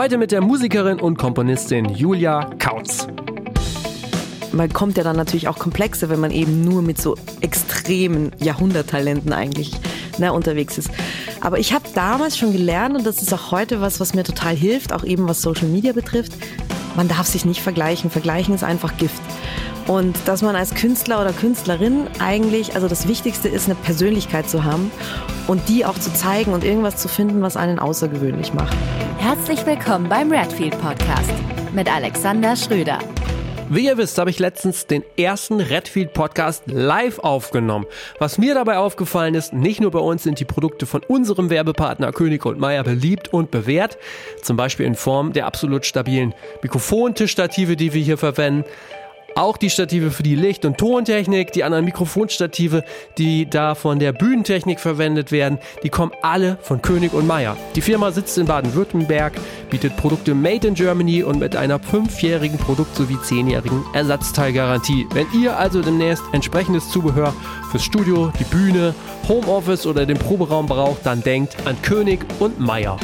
Heute mit der Musikerin und Komponistin Julia Kautz man kommt ja dann natürlich auch komplexer, wenn man eben nur mit so extremen Jahrhunderttalenten eigentlich ne, unterwegs ist. Aber ich habe damals schon gelernt und das ist auch heute was, was mir total hilft, auch eben was Social Media betrifft. Man darf sich nicht vergleichen. Vergleichen ist einfach Gift. Und dass man als Künstler oder Künstlerin eigentlich, also das Wichtigste ist, eine Persönlichkeit zu haben und die auch zu zeigen und irgendwas zu finden, was einen außergewöhnlich macht. Herzlich willkommen beim Redfield Podcast mit Alexander Schröder. Wie ihr wisst, habe ich letztens den ersten Redfield Podcast live aufgenommen. Was mir dabei aufgefallen ist, nicht nur bei uns sind die Produkte von unserem Werbepartner König und Meier beliebt und bewährt, zum Beispiel in Form der absolut stabilen Mikrofontischstative, die wir hier verwenden, auch die Stative für die Licht- und Tontechnik, die anderen Mikrofonstative, die da von der Bühnentechnik verwendet werden, die kommen alle von König und Meier. Die Firma sitzt in Baden-Württemberg, bietet Produkte made in Germany und mit einer fünfjährigen Produkt- sowie zehnjährigen Ersatzteilgarantie. Wenn ihr also demnächst entsprechendes Zubehör fürs Studio, die Bühne, Homeoffice oder den Proberaum braucht, dann denkt an König und Meier.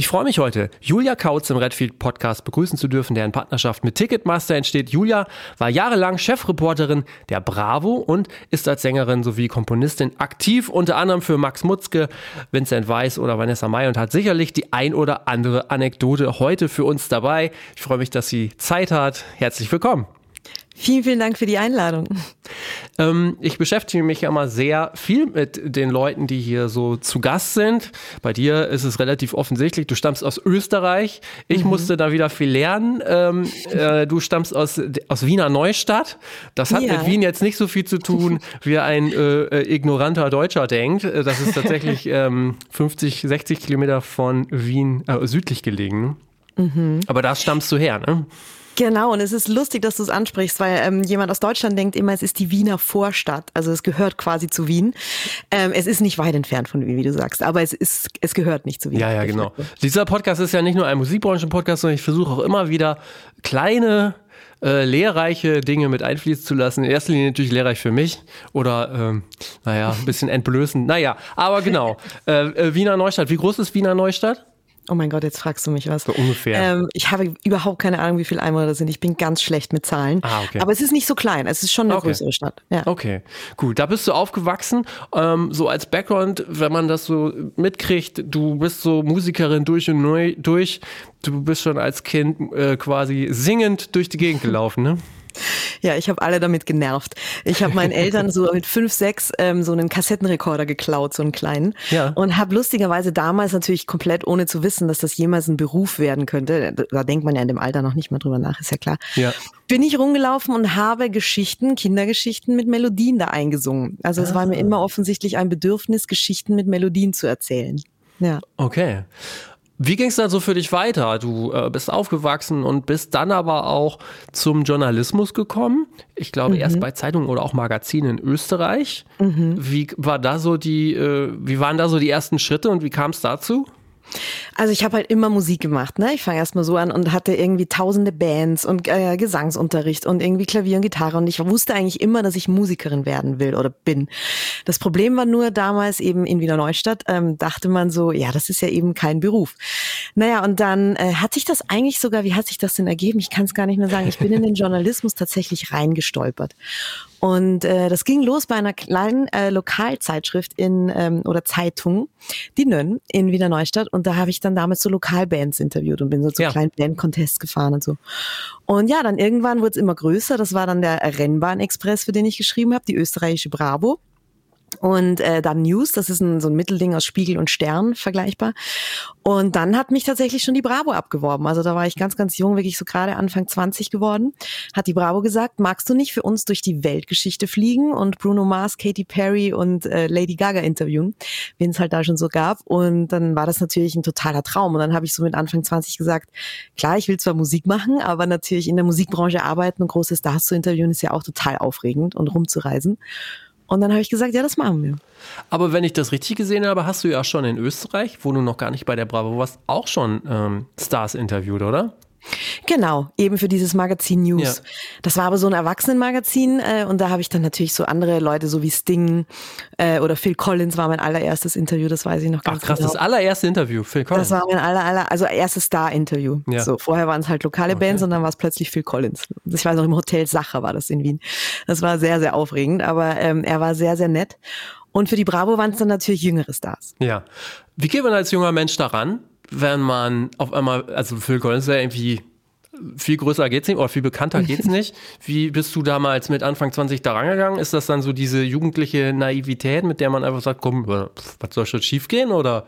Ich freue mich heute, Julia Kautz im Redfield Podcast begrüßen zu dürfen, der in Partnerschaft mit Ticketmaster entsteht. Julia war jahrelang Chefreporterin der Bravo und ist als Sängerin sowie Komponistin aktiv, unter anderem für Max Mutzke, Vincent Weiss oder Vanessa May und hat sicherlich die ein oder andere Anekdote heute für uns dabei. Ich freue mich, dass sie Zeit hat. Herzlich willkommen. Vielen, vielen Dank für die Einladung. Ähm, ich beschäftige mich ja mal sehr viel mit den Leuten, die hier so zu Gast sind. Bei dir ist es relativ offensichtlich, du stammst aus Österreich. Ich mhm. musste da wieder viel lernen. Ähm, äh, du stammst aus, aus Wiener Neustadt. Das hat ja. mit Wien jetzt nicht so viel zu tun, wie ein äh, äh ignoranter Deutscher denkt. Äh, das ist tatsächlich ähm, 50, 60 Kilometer von Wien äh, südlich gelegen. Mhm. Aber da stammst du her, ne? Genau, und es ist lustig, dass du es ansprichst, weil ähm, jemand aus Deutschland denkt immer, es ist die Wiener Vorstadt. Also es gehört quasi zu Wien. Ähm, es ist nicht weit entfernt von Wien, wie du sagst, aber es ist, es gehört nicht zu Wien. Ja, ja, genau. Dieser Podcast ist ja nicht nur ein Musikbranchen-Podcast, sondern ich versuche auch immer wieder kleine äh, lehrreiche Dinge mit einfließen zu lassen. In erster Linie natürlich lehrreich für mich oder, ähm, naja, ein bisschen entblößend. Naja, aber genau. Äh, äh, Wiener Neustadt. Wie groß ist Wiener Neustadt? Oh mein Gott, jetzt fragst du mich was. So ungefähr. Ähm, ich habe überhaupt keine Ahnung, wie viele Einwohner das sind. Ich bin ganz schlecht mit Zahlen. Ah, okay. Aber es ist nicht so klein. Es ist schon eine okay. größere Stadt. Ja. Okay, gut. Da bist du aufgewachsen. Ähm, so als Background, wenn man das so mitkriegt, du bist so Musikerin durch und neu durch. Du bist schon als Kind äh, quasi singend durch die Gegend gelaufen, ne? Ja, ich habe alle damit genervt. Ich habe meinen Eltern so mit fünf, sechs ähm, so einen Kassettenrekorder geklaut, so einen kleinen. Ja. Und habe lustigerweise damals natürlich komplett ohne zu wissen, dass das jemals ein Beruf werden könnte. Da denkt man ja in dem Alter noch nicht mal drüber nach, ist ja klar. Ja. Bin ich rumgelaufen und habe Geschichten, Kindergeschichten mit Melodien da eingesungen. Also es ah. war mir ah. immer offensichtlich ein Bedürfnis, Geschichten mit Melodien zu erzählen. Ja. Okay. Wie ging es dann so für dich weiter? Du äh, bist aufgewachsen und bist dann aber auch zum Journalismus gekommen. Ich glaube mhm. erst bei Zeitungen oder auch Magazinen in Österreich. Mhm. Wie war da so die, äh, wie waren da so die ersten Schritte und wie kam es dazu? Also ich habe halt immer Musik gemacht, ne? Ich fange erstmal so an und hatte irgendwie tausende Bands und äh, Gesangsunterricht und irgendwie Klavier und Gitarre und ich wusste eigentlich immer, dass ich Musikerin werden will oder bin. Das Problem war nur damals eben in Wiener Neustadt, ähm, dachte man so, ja, das ist ja eben kein Beruf. Naja, und dann äh, hat sich das eigentlich sogar, wie hat sich das denn ergeben? Ich kann es gar nicht mehr sagen. Ich bin in den Journalismus tatsächlich reingestolpert. Und äh, das ging los bei einer kleinen äh, Lokalzeitschrift in ähm, oder Zeitung, die Nönn in Wiener Neustadt. Und da habe ich dann damals so Lokalbands interviewt und bin so zu ja. kleinen Bandcontests gefahren und so. Und ja, dann irgendwann wurde es immer größer. Das war dann der Rennbahn-Express, für den ich geschrieben habe, die österreichische Bravo. Und äh, dann News, das ist ein, so ein Mittelding aus Spiegel und Stern vergleichbar. Und dann hat mich tatsächlich schon die Bravo abgeworben. Also da war ich ganz, ganz jung, wirklich so gerade Anfang 20 geworden. Hat die Bravo gesagt, magst du nicht für uns durch die Weltgeschichte fliegen und Bruno Mars, Katy Perry und äh, Lady Gaga interviewen, wen es halt da schon so gab. Und dann war das natürlich ein totaler Traum. Und dann habe ich so mit Anfang 20 gesagt, klar, ich will zwar Musik machen, aber natürlich in der Musikbranche arbeiten und große Stars zu interviewen ist ja auch total aufregend und rumzureisen. Und dann habe ich gesagt, ja, das machen wir. Aber wenn ich das richtig gesehen habe, hast du ja schon in Österreich, wo du noch gar nicht bei der Bravo warst, auch schon ähm, Stars interviewt, oder? Genau, eben für dieses Magazin News. Ja. Das war aber so ein Erwachsenenmagazin äh, und da habe ich dann natürlich so andere Leute, so wie Sting äh, oder Phil Collins war mein allererstes Interview, das weiß ich noch ganz Ach krass, genau. das allererste Interview, Phil Collins. Das war mein aller, aller also erstes Star-Interview. Ja. So, vorher waren es halt lokale okay. Bands und dann war es plötzlich Phil Collins. Ich weiß noch, im Hotel Sacher war das in Wien. Das war sehr, sehr aufregend, aber ähm, er war sehr, sehr nett. Und für die Bravo waren es dann natürlich jüngere Stars. Ja. Wie geht man als junger Mensch daran, wenn man auf einmal, also Phil Collins ist ja irgendwie viel größer geht's nicht oder viel bekannter geht's nicht. Wie bist du damals mit Anfang 20 da rangegangen? Ist das dann so diese jugendliche Naivität, mit der man einfach sagt, komm, was soll schon schief gehen oder?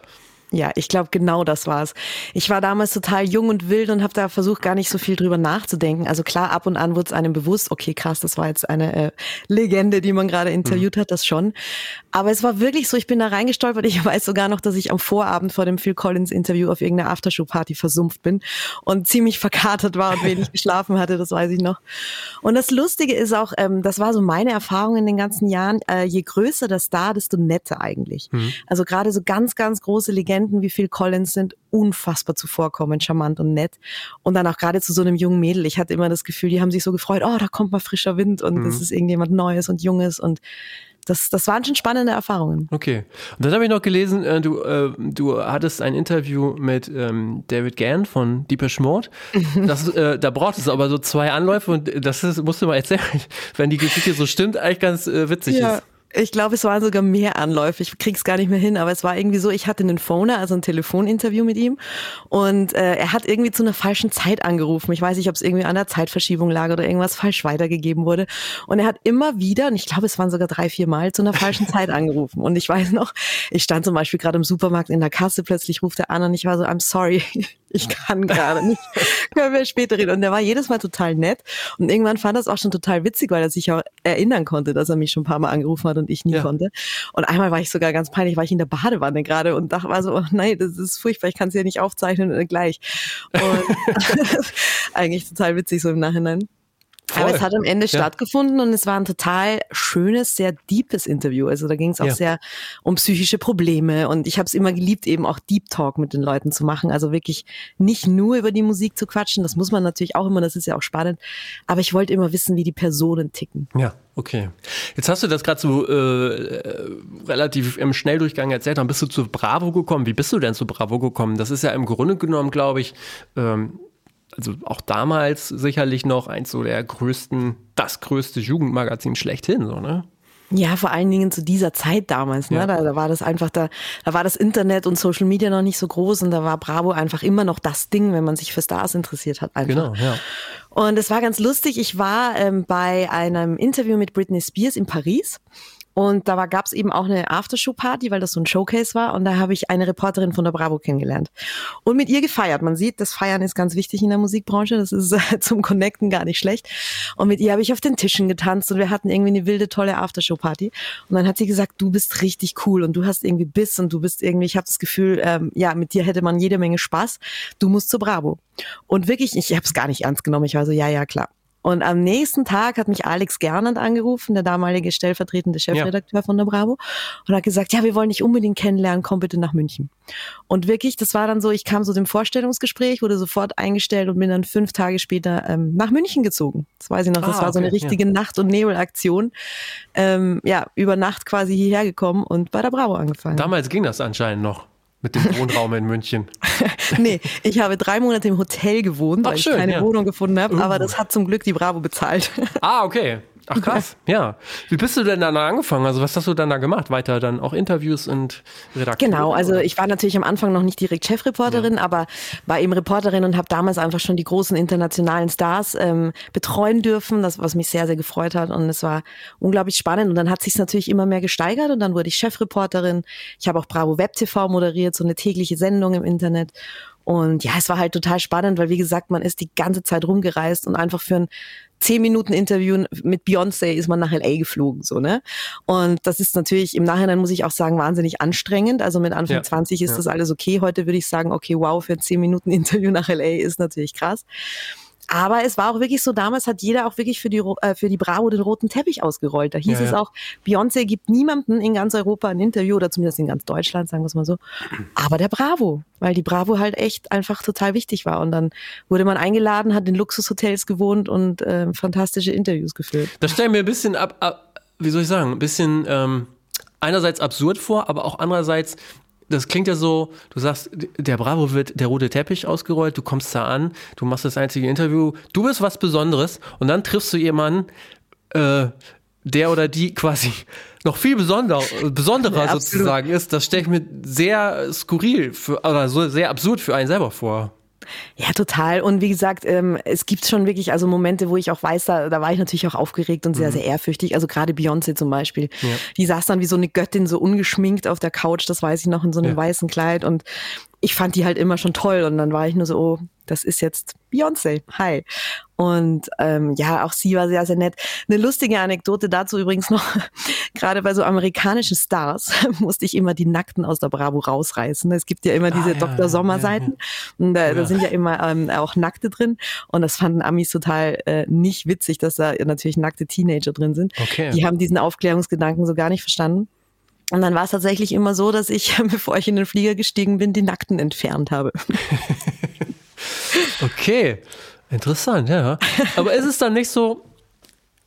Ja, ich glaube, genau das war's. Ich war damals total jung und wild und habe da versucht, gar nicht so viel drüber nachzudenken. Also klar, ab und an wurde es einem bewusst, okay, krass, das war jetzt eine äh, Legende, die man gerade interviewt mhm. hat, das schon. Aber es war wirklich so, ich bin da reingestolpert. Ich weiß sogar noch, dass ich am Vorabend vor dem Phil Collins Interview auf irgendeiner Aftershow-Party versumpft bin und ziemlich verkatert war und wenig geschlafen hatte, das weiß ich noch. Und das Lustige ist auch, ähm, das war so meine Erfahrung in den ganzen Jahren, äh, je größer das Star, desto netter eigentlich. Mhm. Also gerade so ganz, ganz große Legenden Produzenten wie Phil Collins sind unfassbar zuvorkommend, charmant und nett. Und dann auch gerade zu so einem jungen Mädel. Ich hatte immer das Gefühl, die haben sich so gefreut, oh, da kommt mal frischer Wind und mhm. das ist irgendjemand Neues und Junges und das, das waren schon spannende Erfahrungen. Okay. Und dann habe ich noch gelesen, äh, du, äh, du hattest ein Interview mit ähm, David Gann von Deepesh Mode. Das, äh, da braucht es aber so zwei Anläufe und das ist, musst du mal erzählen, wenn die Geschichte so stimmt, eigentlich ganz äh, witzig ja. ist. Ich glaube, es waren sogar mehr Anläufe. Ich krieg's gar nicht mehr hin, aber es war irgendwie so, ich hatte einen Phoner, also ein Telefoninterview mit ihm und äh, er hat irgendwie zu einer falschen Zeit angerufen. Ich weiß nicht, ob es irgendwie an der Zeitverschiebung lag oder irgendwas falsch weitergegeben wurde. Und er hat immer wieder, und ich glaube, es waren sogar drei, vier Mal, zu einer falschen Zeit angerufen. Und ich weiß noch, ich stand zum Beispiel gerade im Supermarkt in der Kasse, plötzlich ruft er an und ich war so, I'm sorry, ich kann gerade nicht. Können wir später reden. Und der war jedes Mal total nett. Und irgendwann fand er es auch schon total witzig, weil er sich auch erinnern konnte, dass er mich schon ein paar Mal angerufen hat und ich nie ja. konnte. Und einmal war ich sogar ganz peinlich, war ich in der Badewanne gerade und dachte war so, oh nein, das ist furchtbar, ich kann es ja nicht aufzeichnen äh, gleich. Und eigentlich total witzig so im Nachhinein. Voll. Aber es hat am Ende ja. stattgefunden und es war ein total schönes, sehr deepes Interview. Also da ging es auch ja. sehr um psychische Probleme und ich habe es immer geliebt, eben auch Deep Talk mit den Leuten zu machen. Also wirklich nicht nur über die Musik zu quatschen, das muss man natürlich auch immer, das ist ja auch spannend. Aber ich wollte immer wissen, wie die Personen ticken. Ja, okay. Jetzt hast du das gerade so äh, relativ im Schnelldurchgang erzählt, dann bist du zu Bravo gekommen. Wie bist du denn zu Bravo gekommen? Das ist ja im Grunde genommen, glaube ich, ähm, also auch damals sicherlich noch eins so der größten, das größte Jugendmagazin schlechthin, so, ne? Ja, vor allen Dingen zu dieser Zeit damals, ne? Ja. Da, da war das einfach, da, da war das Internet und Social Media noch nicht so groß und da war Bravo einfach immer noch das Ding, wenn man sich für Stars interessiert hat. Einfach. Genau, ja. Und es war ganz lustig. Ich war ähm, bei einem Interview mit Britney Spears in Paris und da gab es eben auch eine Aftershow-Party, weil das so ein Showcase war. Und da habe ich eine Reporterin von der Bravo kennengelernt. Und mit ihr gefeiert. Man sieht, das Feiern ist ganz wichtig in der Musikbranche. Das ist äh, zum Connecten gar nicht schlecht. Und mit ihr habe ich auf den Tischen getanzt und wir hatten irgendwie eine wilde, tolle Aftershow-Party. Und dann hat sie gesagt, du bist richtig cool und du hast irgendwie Biss und du bist irgendwie, ich habe das Gefühl, ähm, ja, mit dir hätte man jede Menge Spaß. Du musst zur Bravo. Und wirklich, ich habe es gar nicht ernst genommen. Ich war so, ja, ja, klar. Und am nächsten Tag hat mich Alex Gernand angerufen, der damalige stellvertretende Chefredakteur ja. von der Bravo, und hat gesagt, ja, wir wollen dich unbedingt kennenlernen, komm bitte nach München. Und wirklich, das war dann so, ich kam so dem Vorstellungsgespräch, wurde sofort eingestellt und bin dann fünf Tage später ähm, nach München gezogen. Das weiß ich noch, das ah, war okay, so eine richtige ja. Nacht- und Nebelaktion. Ähm, ja, über Nacht quasi hierher gekommen und bei der Bravo angefangen. Damals ging das anscheinend noch mit dem Wohnraum in München. nee, ich habe drei Monate im Hotel gewohnt, Ach, weil schön, ich keine ja. Wohnung gefunden habe, uh. aber das hat zum Glück die Bravo bezahlt. ah, okay. Ach krass, ja. Wie bist du denn dann angefangen? Also was hast du dann da gemacht? Weiter dann auch Interviews und Redaktion? Genau, also ich war natürlich am Anfang noch nicht direkt Chefreporterin, ja. aber war eben Reporterin und habe damals einfach schon die großen internationalen Stars ähm, betreuen dürfen, das was mich sehr, sehr gefreut hat und es war unglaublich spannend und dann hat sich natürlich immer mehr gesteigert und dann wurde ich Chefreporterin. Ich habe auch Bravo Web TV moderiert, so eine tägliche Sendung im Internet und ja, es war halt total spannend, weil wie gesagt, man ist die ganze Zeit rumgereist und einfach für ein zehn Minuten Interview mit Beyoncé ist man nach LA geflogen, so, ne? Und das ist natürlich im Nachhinein, muss ich auch sagen, wahnsinnig anstrengend. Also mit Anfang ja. 20 ist ja. das alles okay. Heute würde ich sagen, okay, wow, für ein zehn Minuten Interview nach LA ist natürlich krass. Aber es war auch wirklich so, damals hat jeder auch wirklich für die, äh, für die Bravo den roten Teppich ausgerollt. Da hieß ja, es auch, Beyoncé gibt niemanden in ganz Europa ein Interview oder zumindest in ganz Deutschland, sagen wir es mal so. Aber der Bravo, weil die Bravo halt echt einfach total wichtig war. Und dann wurde man eingeladen, hat in Luxushotels gewohnt und äh, fantastische Interviews geführt. Das stellen wir ein bisschen ab, ab, wie soll ich sagen, ein bisschen ähm, einerseits absurd vor, aber auch andererseits das klingt ja so, du sagst, der Bravo wird der rote Teppich ausgerollt, du kommst da an, du machst das einzige Interview, du bist was Besonderes und dann triffst du jemanden, äh, der oder die quasi noch viel besonder, besonderer ja, sozusagen ist. Das stelle ich mir sehr skurril für, oder so sehr absurd für einen selber vor. Ja, total. Und wie gesagt, ähm, es gibt schon wirklich also Momente, wo ich auch weiß, da, da war ich natürlich auch aufgeregt und sehr, mhm. sehr ehrfürchtig. Also gerade Beyoncé zum Beispiel. Ja. Die saß dann wie so eine Göttin so ungeschminkt auf der Couch, das weiß ich noch, in so einem ja. weißen Kleid. Und ich fand die halt immer schon toll. Und dann war ich nur so, oh, das ist jetzt Beyoncé. Hi. Und ähm, ja, auch sie war sehr, sehr nett. Eine lustige Anekdote dazu übrigens noch. Gerade bei so amerikanischen Stars musste ich immer die Nackten aus der Bravo rausreißen. Es gibt ja immer ah, diese ja, Dr. Sommer-Seiten. Ja, und da, ja. da, sind ja immer ähm, auch Nackte drin. Und das fanden Amis total äh, nicht witzig, dass da natürlich nackte Teenager drin sind. Okay. Die haben diesen Aufklärungsgedanken so gar nicht verstanden. Und dann war es tatsächlich immer so, dass ich, bevor ich in den Flieger gestiegen bin, die Nackten entfernt habe. okay, interessant, ja. Aber ist es dann nicht so,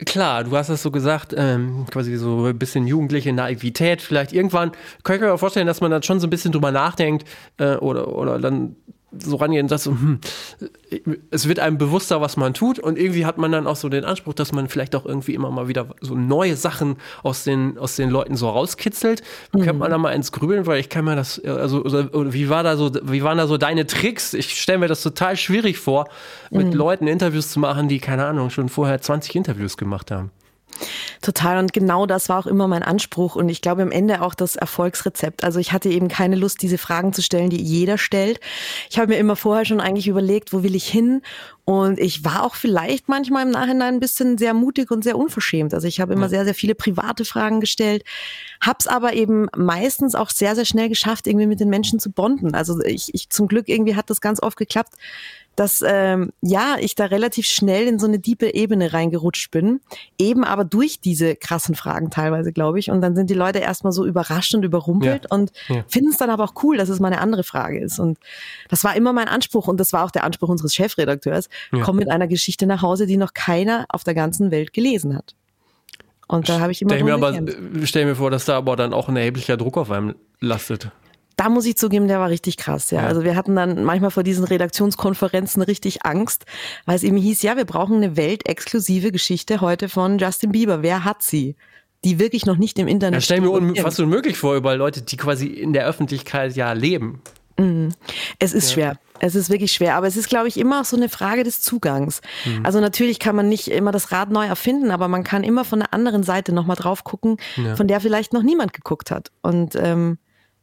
Klar, du hast das so gesagt, ähm, quasi so ein bisschen jugendliche Naivität. Vielleicht irgendwann, kann ich mir vorstellen, dass man dann schon so ein bisschen drüber nachdenkt äh, oder, oder dann so rangehen, dass so, hm, es wird einem bewusster, was man tut und irgendwie hat man dann auch so den Anspruch, dass man vielleicht auch irgendwie immer mal wieder so neue Sachen aus den, aus den Leuten so rauskitzelt. Mhm. Könnte man da mal ins Grübeln, weil ich kann mir das, also, oder wie war da so, wie waren da so deine Tricks? Ich stelle mir das total schwierig vor, mit mhm. Leuten Interviews zu machen, die, keine Ahnung, schon vorher 20 Interviews gemacht haben. Total. Und genau das war auch immer mein Anspruch. Und ich glaube am Ende auch das Erfolgsrezept. Also ich hatte eben keine Lust, diese Fragen zu stellen, die jeder stellt. Ich habe mir immer vorher schon eigentlich überlegt, wo will ich hin? Und ich war auch vielleicht manchmal im Nachhinein ein bisschen sehr mutig und sehr unverschämt. Also ich habe immer ja. sehr, sehr viele private Fragen gestellt, hab's aber eben meistens auch sehr, sehr schnell geschafft, irgendwie mit den Menschen zu bonden. Also ich, ich zum Glück irgendwie hat das ganz oft geklappt dass ähm, ja ich da relativ schnell in so eine diepe Ebene reingerutscht bin, eben aber durch diese krassen Fragen teilweise, glaube ich. Und dann sind die Leute erstmal so überrascht und überrumpelt ja. und ja. finden es dann aber auch cool, dass es mal eine andere Frage ist. Und das war immer mein Anspruch und das war auch der Anspruch unseres Chefredakteurs. Ja. Komm mit einer Geschichte nach Hause, die noch keiner auf der ganzen Welt gelesen hat. Und da habe ich immer. Stell mir aber, stell mir vor, dass da aber dann auch ein erheblicher Druck auf einem lastet da muss ich zugeben, der war richtig krass, ja. ja. Also wir hatten dann manchmal vor diesen Redaktionskonferenzen richtig Angst, weil es eben hieß, ja, wir brauchen eine weltexklusive Geschichte heute von Justin Bieber. Wer hat sie? Die wirklich noch nicht im Internet. Ja, stell mir un fast unmöglich vor, über Leute, die quasi in der Öffentlichkeit ja leben. Mhm. Es ist ja. schwer. Es ist wirklich schwer, aber es ist, glaube ich, immer auch so eine Frage des Zugangs. Mhm. Also natürlich kann man nicht immer das Rad neu erfinden, aber man kann immer von der anderen Seite nochmal drauf gucken, ja. von der vielleicht noch niemand geguckt hat. Und ähm,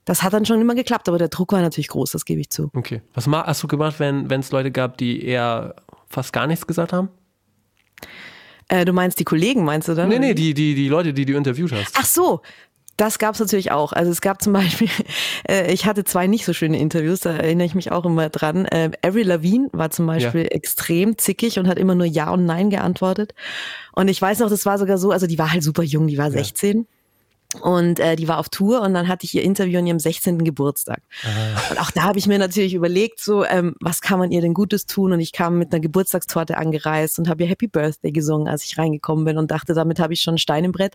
das hat dann schon immer geklappt, aber der Druck war natürlich groß, das gebe ich zu. Okay. Was hast du gemacht, wenn es Leute gab, die eher fast gar nichts gesagt haben? Äh, du meinst die Kollegen, meinst du dann? Nee, nee, die, die, die Leute, die du interviewt hast. Ach so, das gab es natürlich auch. Also es gab zum Beispiel, äh, ich hatte zwei nicht so schöne Interviews, da erinnere ich mich auch immer dran. Äh, Avril Lavigne war zum Beispiel ja. extrem zickig und hat immer nur Ja und Nein geantwortet. Und ich weiß noch, das war sogar so, also die war halt super jung, die war ja. 16. Und äh, die war auf Tour und dann hatte ich ihr Interview an ihrem 16. Geburtstag. Ah. Und auch da habe ich mir natürlich überlegt, so, ähm, was kann man ihr denn Gutes tun? Und ich kam mit einer Geburtstagstorte angereist und habe ihr Happy Birthday gesungen, als ich reingekommen bin und dachte, damit habe ich schon ein Stein im Brett.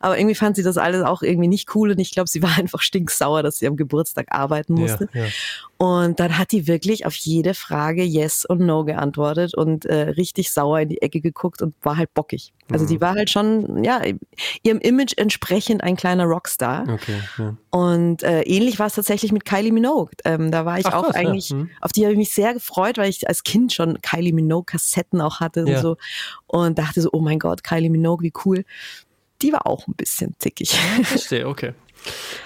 Aber irgendwie fand sie das alles auch irgendwie nicht cool und ich glaube, sie war einfach stinksauer, dass sie am Geburtstag arbeiten musste. Ja, ja. Und dann hat die wirklich auf jede Frage Yes und No geantwortet und äh, richtig sauer in die Ecke geguckt und war halt bockig. Also mhm. die war halt schon, ja, ihrem Image entsprechend ein kleiner Rockstar. Okay, ja. Und äh, ähnlich war es tatsächlich mit Kylie Minogue. Ähm, da war ich Ach, auch was, eigentlich, ja. mhm. auf die habe ich mich sehr gefreut, weil ich als Kind schon Kylie Minogue-Kassetten auch hatte ja. und so. Und dachte so, oh mein Gott, Kylie Minogue, wie cool. Die war auch ein bisschen zickig. Verstehe, okay.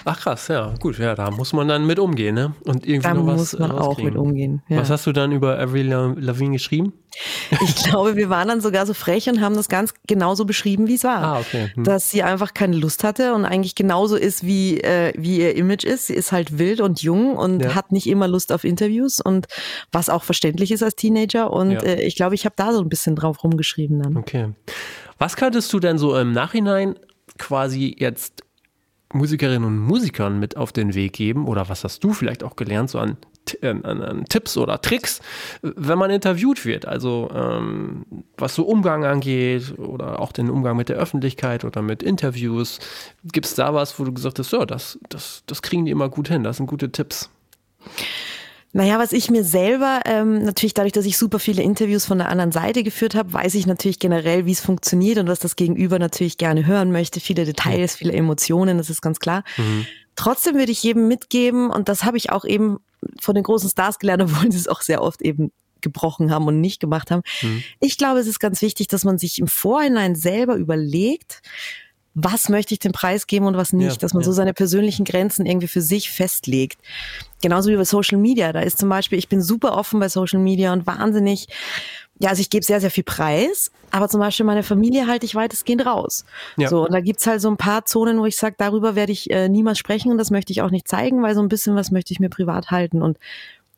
Ach krass, ja, gut, ja, da muss man dann mit umgehen, ne? Und irgendwie da noch was muss man auch mit umgehen. Ja. Was hast du dann über Avril Lavigne geschrieben? Ich glaube, wir waren dann sogar so frech und haben das ganz genauso beschrieben, wie es war. Ah, okay. Hm. Dass sie einfach keine Lust hatte und eigentlich genauso ist, wie, äh, wie ihr Image ist. Sie ist halt wild und jung und Ja. hat nicht immer Lust auf Interviews und was auch verständlich ist als Teenager. Und Ja. äh, ich glaube, ich habe da so ein bisschen drauf rumgeschrieben dann. Okay. Was könntest du denn so im Nachhinein quasi jetzt Musikerinnen und Musikern mit auf den Weg geben? Oder was hast du vielleicht auch gelernt, so an, an, an, an Tipps oder Tricks, wenn man interviewt wird? Also ähm, was so Umgang angeht oder auch den Umgang mit der Öffentlichkeit oder mit Interviews. Gibt es da was, wo du gesagt hast, ja, das, das, das kriegen die immer gut hin, das sind gute Tipps? Naja, was ich mir selber, ähm, natürlich dadurch, dass ich super viele Interviews von der anderen Seite geführt habe, weiß ich natürlich generell, wie es funktioniert und was das Gegenüber natürlich gerne hören möchte. Viele Details, viele Emotionen, das ist ganz klar. Trotzdem würde ich jedem mitgeben, und das habe ich auch eben von den großen Stars gelernt, obwohl sie es auch sehr oft eben gebrochen haben und nicht gemacht haben. Ich glaube, es ist ganz wichtig, dass man sich im Vorhinein selber überlegt, was möchte ich dem Preis geben und was nicht, Ja, dass man ja. so seine persönlichen Grenzen irgendwie für sich festlegt. Genauso wie bei Social Media. Da ist zum Beispiel, ich bin super offen bei Social Media und wahnsinnig, ja, also ich gebe sehr, sehr viel Preis, aber zum Beispiel meine Familie halte ich weitestgehend raus. Ja. So, und da gibt's halt so ein paar Zonen, wo ich sage, darüber werde ich äh, niemals sprechen und das möchte ich auch nicht zeigen, weil so ein bisschen was möchte ich mir privat halten. Und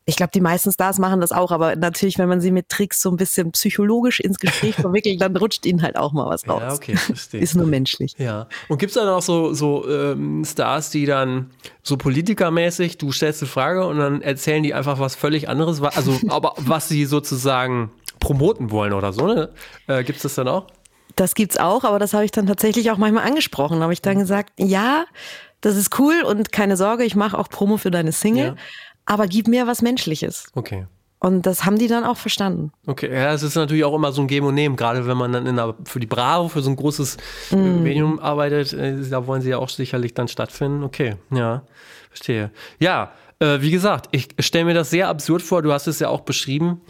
ich glaube, die meisten Stars machen das auch, aber natürlich, wenn man sie mit Tricks so ein bisschen psychologisch ins Gespräch verwickelt, dann rutscht ihnen halt auch mal was raus. Ja, okay, verstehe. Ist nur menschlich. Ja. Und gibt es dann auch so, so ähm, Stars, die dann so politikermäßig, du stellst eine Frage und dann erzählen die einfach was völlig anderes, also aber was sie sozusagen promoten wollen oder so, ne? Äh, gibt es das dann auch? Das gibt's auch, aber das habe ich dann tatsächlich auch manchmal angesprochen. Da habe ich dann gesagt, ja, das ist cool und keine Sorge, ich mache auch Promo für deine Single, Ja. Aber gib mir was Menschliches. Okay. Und das haben die dann auch verstanden. Okay, ja, es ist natürlich auch immer so ein Geben und Nehmen, gerade wenn man dann in der, für die Bravo, für so ein großes äh, Medium arbeitet, äh, da wollen sie ja auch sicherlich dann stattfinden. Okay, ja, verstehe. Ja, äh, wie gesagt, ich stelle mir das sehr absurd vor, du hast es ja auch beschrieben,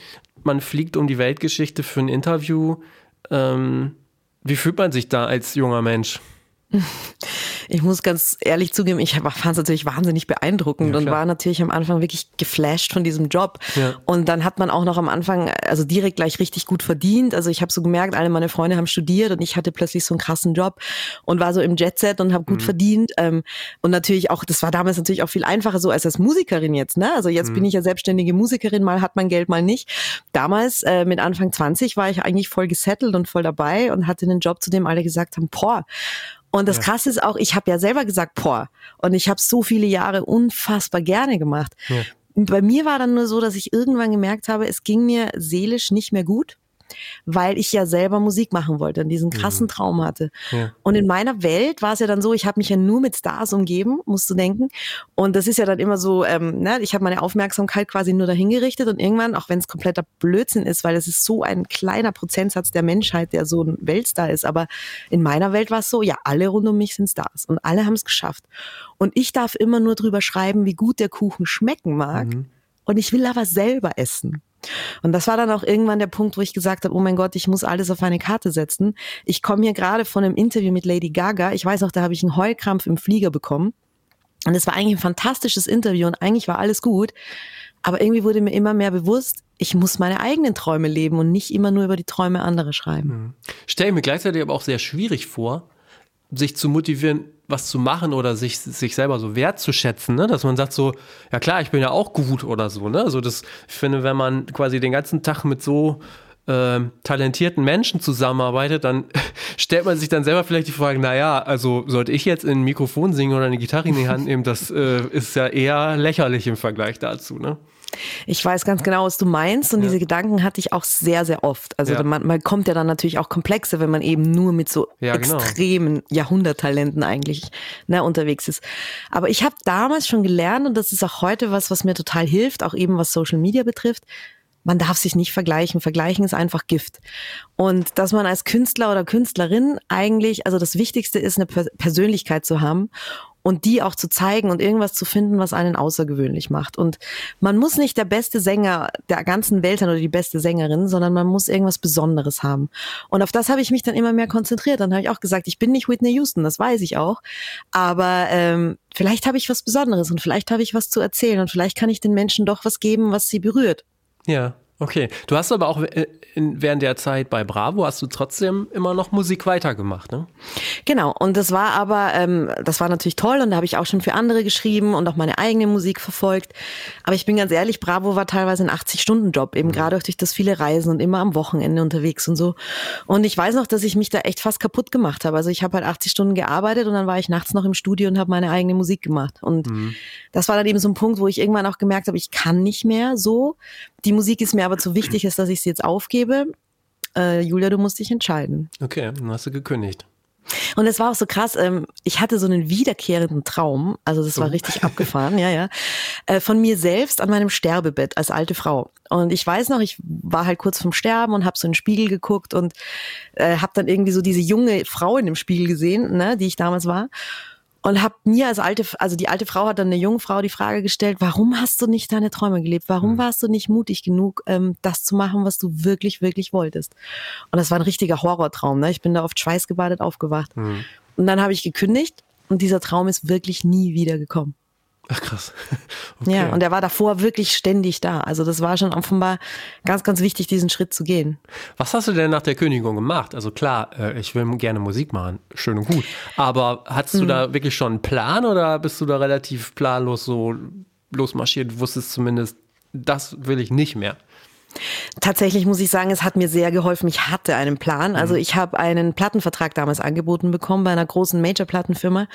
man fliegt um die Weltgeschichte für ein Interview. Ähm, wie fühlt man sich da als junger Mensch? Ich muss ganz ehrlich zugeben, ich fand es natürlich wahnsinnig beeindruckend Ja, und war natürlich am Anfang wirklich geflasht von diesem Job. Ja. Und dann hat man auch noch am Anfang, also direkt gleich richtig gut verdient. Also ich habe so gemerkt, alle meine Freunde haben studiert und ich hatte plötzlich so einen krassen Job und war so im Jetset und habe gut Mhm. verdient. Ähm, und natürlich auch, das war damals natürlich auch viel einfacher so als als Musikerin jetzt. Ne? Also jetzt Mhm. bin ich ja selbstständige Musikerin, mal hat man Geld, mal nicht. Damals äh, mit Anfang 20 war ich eigentlich voll gesettelt und voll dabei und hatte einen Job, zu dem alle gesagt haben, boah. Und das Krasse ist auch, ich habe ja selber gesagt, boah. Und ich habe so viele Jahre unfassbar gerne gemacht. Ja. Bei mir war dann nur so, dass ich irgendwann gemerkt habe, es ging mir seelisch nicht mehr gut, weil ich ja selber Musik machen wollte und diesen krassen Traum hatte. Ja. Und in meiner Welt war es ja dann so, ich habe mich ja nur mit Stars umgeben, musst du denken. Und das ist ja dann immer so, ähm, ne, ich habe meine Aufmerksamkeit quasi nur dahin gerichtet und irgendwann, auch wenn es kompletter Blödsinn ist, weil es ist so ein kleiner Prozentsatz der Menschheit, der so ein Weltstar ist. Aber in meiner Welt war es so, ja, alle rund um mich sind Stars und alle haben es geschafft. Und ich darf immer nur drüber schreiben, wie gut der Kuchen schmecken mag. Und ich will aber selber essen. Und das war dann auch irgendwann der Punkt, wo ich gesagt habe, oh mein Gott, ich muss alles auf eine Karte setzen. Ich komme hier gerade von einem Interview mit Lady Gaga. Ich weiß noch, da habe ich einen Heulkrampf im Flieger bekommen. Und es war eigentlich ein fantastisches Interview und eigentlich war alles gut. Aber irgendwie wurde mir immer mehr bewusst, ich muss meine eigenen Träume leben und nicht immer nur über die Träume anderer schreiben. Stelle ich mir gleichzeitig aber auch sehr schwierig vor, sich zu motivieren, was zu machen oder sich, sich selber so wertzuschätzen, ne? dass man sagt so, ja klar, ich bin ja auch gut oder so. Ne? Also das, ich finde, wenn man quasi den ganzen Tag mit so ähm, talentierten Menschen zusammenarbeitet, dann stellt man sich dann selber vielleicht die Frage, naja, also sollte ich jetzt in ein Mikrofon singen oder eine Gitarre in die Hand nehmen, das äh, ist ja eher lächerlich im Vergleich dazu. Ne? Ich weiß ganz genau, was du meinst und Ja. diese Gedanken hatte ich auch sehr, sehr oft. Also Ja. man, man kommt ja dann natürlich auch komplexer, wenn man eben nur mit so Ja, genau. extremen Jahrhunderttalenten eigentlich ne, unterwegs ist. Aber ich habe damals schon gelernt und das ist auch heute was, was mir total hilft, auch eben was Social Media betrifft. Man darf sich nicht vergleichen. Vergleichen ist einfach Gift. Und dass man als Künstler oder Künstlerin eigentlich, also das Wichtigste ist, eine Per- Persönlichkeit zu haben und die auch zu zeigen und irgendwas zu finden, was einen außergewöhnlich macht. Und man muss nicht der beste Sänger der ganzen Welt sein oder die beste Sängerin, sondern man muss irgendwas Besonderes haben. Und auf das habe ich mich dann immer mehr konzentriert. Dann habe ich auch gesagt, ich bin nicht Whitney Houston, das weiß ich auch. Aber ähm, vielleicht habe ich was Besonderes und vielleicht habe ich was zu erzählen und vielleicht kann ich den Menschen doch was geben, was sie berührt. Ja, Okay, du hast aber auch äh, in, während der Zeit bei Bravo hast du trotzdem immer noch Musik weitergemacht, ne? Genau, und das war aber, ähm, das war natürlich toll und da habe ich auch schon für andere geschrieben und auch meine eigene Musik verfolgt. Aber ich bin ganz ehrlich, Bravo war teilweise ein 80-Stunden-Job, eben mhm. gerade durch das viele Reisen und immer am Wochenende unterwegs und so. Und ich weiß noch, dass ich mich da echt fast kaputt gemacht habe. Also ich habe halt 80 Stunden gearbeitet und dann war ich nachts noch im Studio und habe meine eigene Musik gemacht. Und mhm. das war dann eben so ein Punkt, wo ich irgendwann auch gemerkt habe, ich kann nicht mehr so. Die Musik ist mir aber zu wichtig, ist, dass ich sie jetzt aufgebe. Äh, Julia, du musst dich entscheiden. Okay, dann hast du gekündigt. Und es war auch so krass, ähm, ich hatte so einen wiederkehrenden Traum, also das war oh. richtig abgefahren, ja, ja, äh, von mir selbst an meinem Sterbebett als alte Frau. Und ich weiß noch, ich war halt kurz vorm Sterben und habe so in den Spiegel geguckt und äh, habe dann irgendwie so diese junge Frau in dem Spiegel gesehen, ne, die ich damals war und habe mir als alte, also die alte Frau hat dann eine junge Frau die Frage gestellt, warum hast du nicht deine Träume gelebt? Warum mhm. warst du nicht mutig genug, ähm, das zu machen, was du wirklich, wirklich wolltest? Und das war ein richtiger Horrortraum. Ne? Ich bin da oft schweißgebadet aufgewacht. Mhm. Und dann habe ich gekündigt und dieser Traum ist wirklich nie wieder gekommen. Ach krass. Okay. Ja, und er war davor wirklich ständig da. Also das war schon offenbar ganz, ganz wichtig, diesen Schritt zu gehen. Was hast du denn nach der Kündigung gemacht? Also klar, äh, ich will gerne Musik machen, schön und gut. Aber hattest du mhm. da wirklich schon einen Plan oder bist du da relativ planlos so losmarschiert, wusstest zumindest, das will ich nicht mehr? Tatsächlich muss ich sagen, es hat mir sehr geholfen. Ich hatte einen Plan. Also mhm. ich habe einen Plattenvertrag damals angeboten bekommen bei einer großen Major-Plattenfirma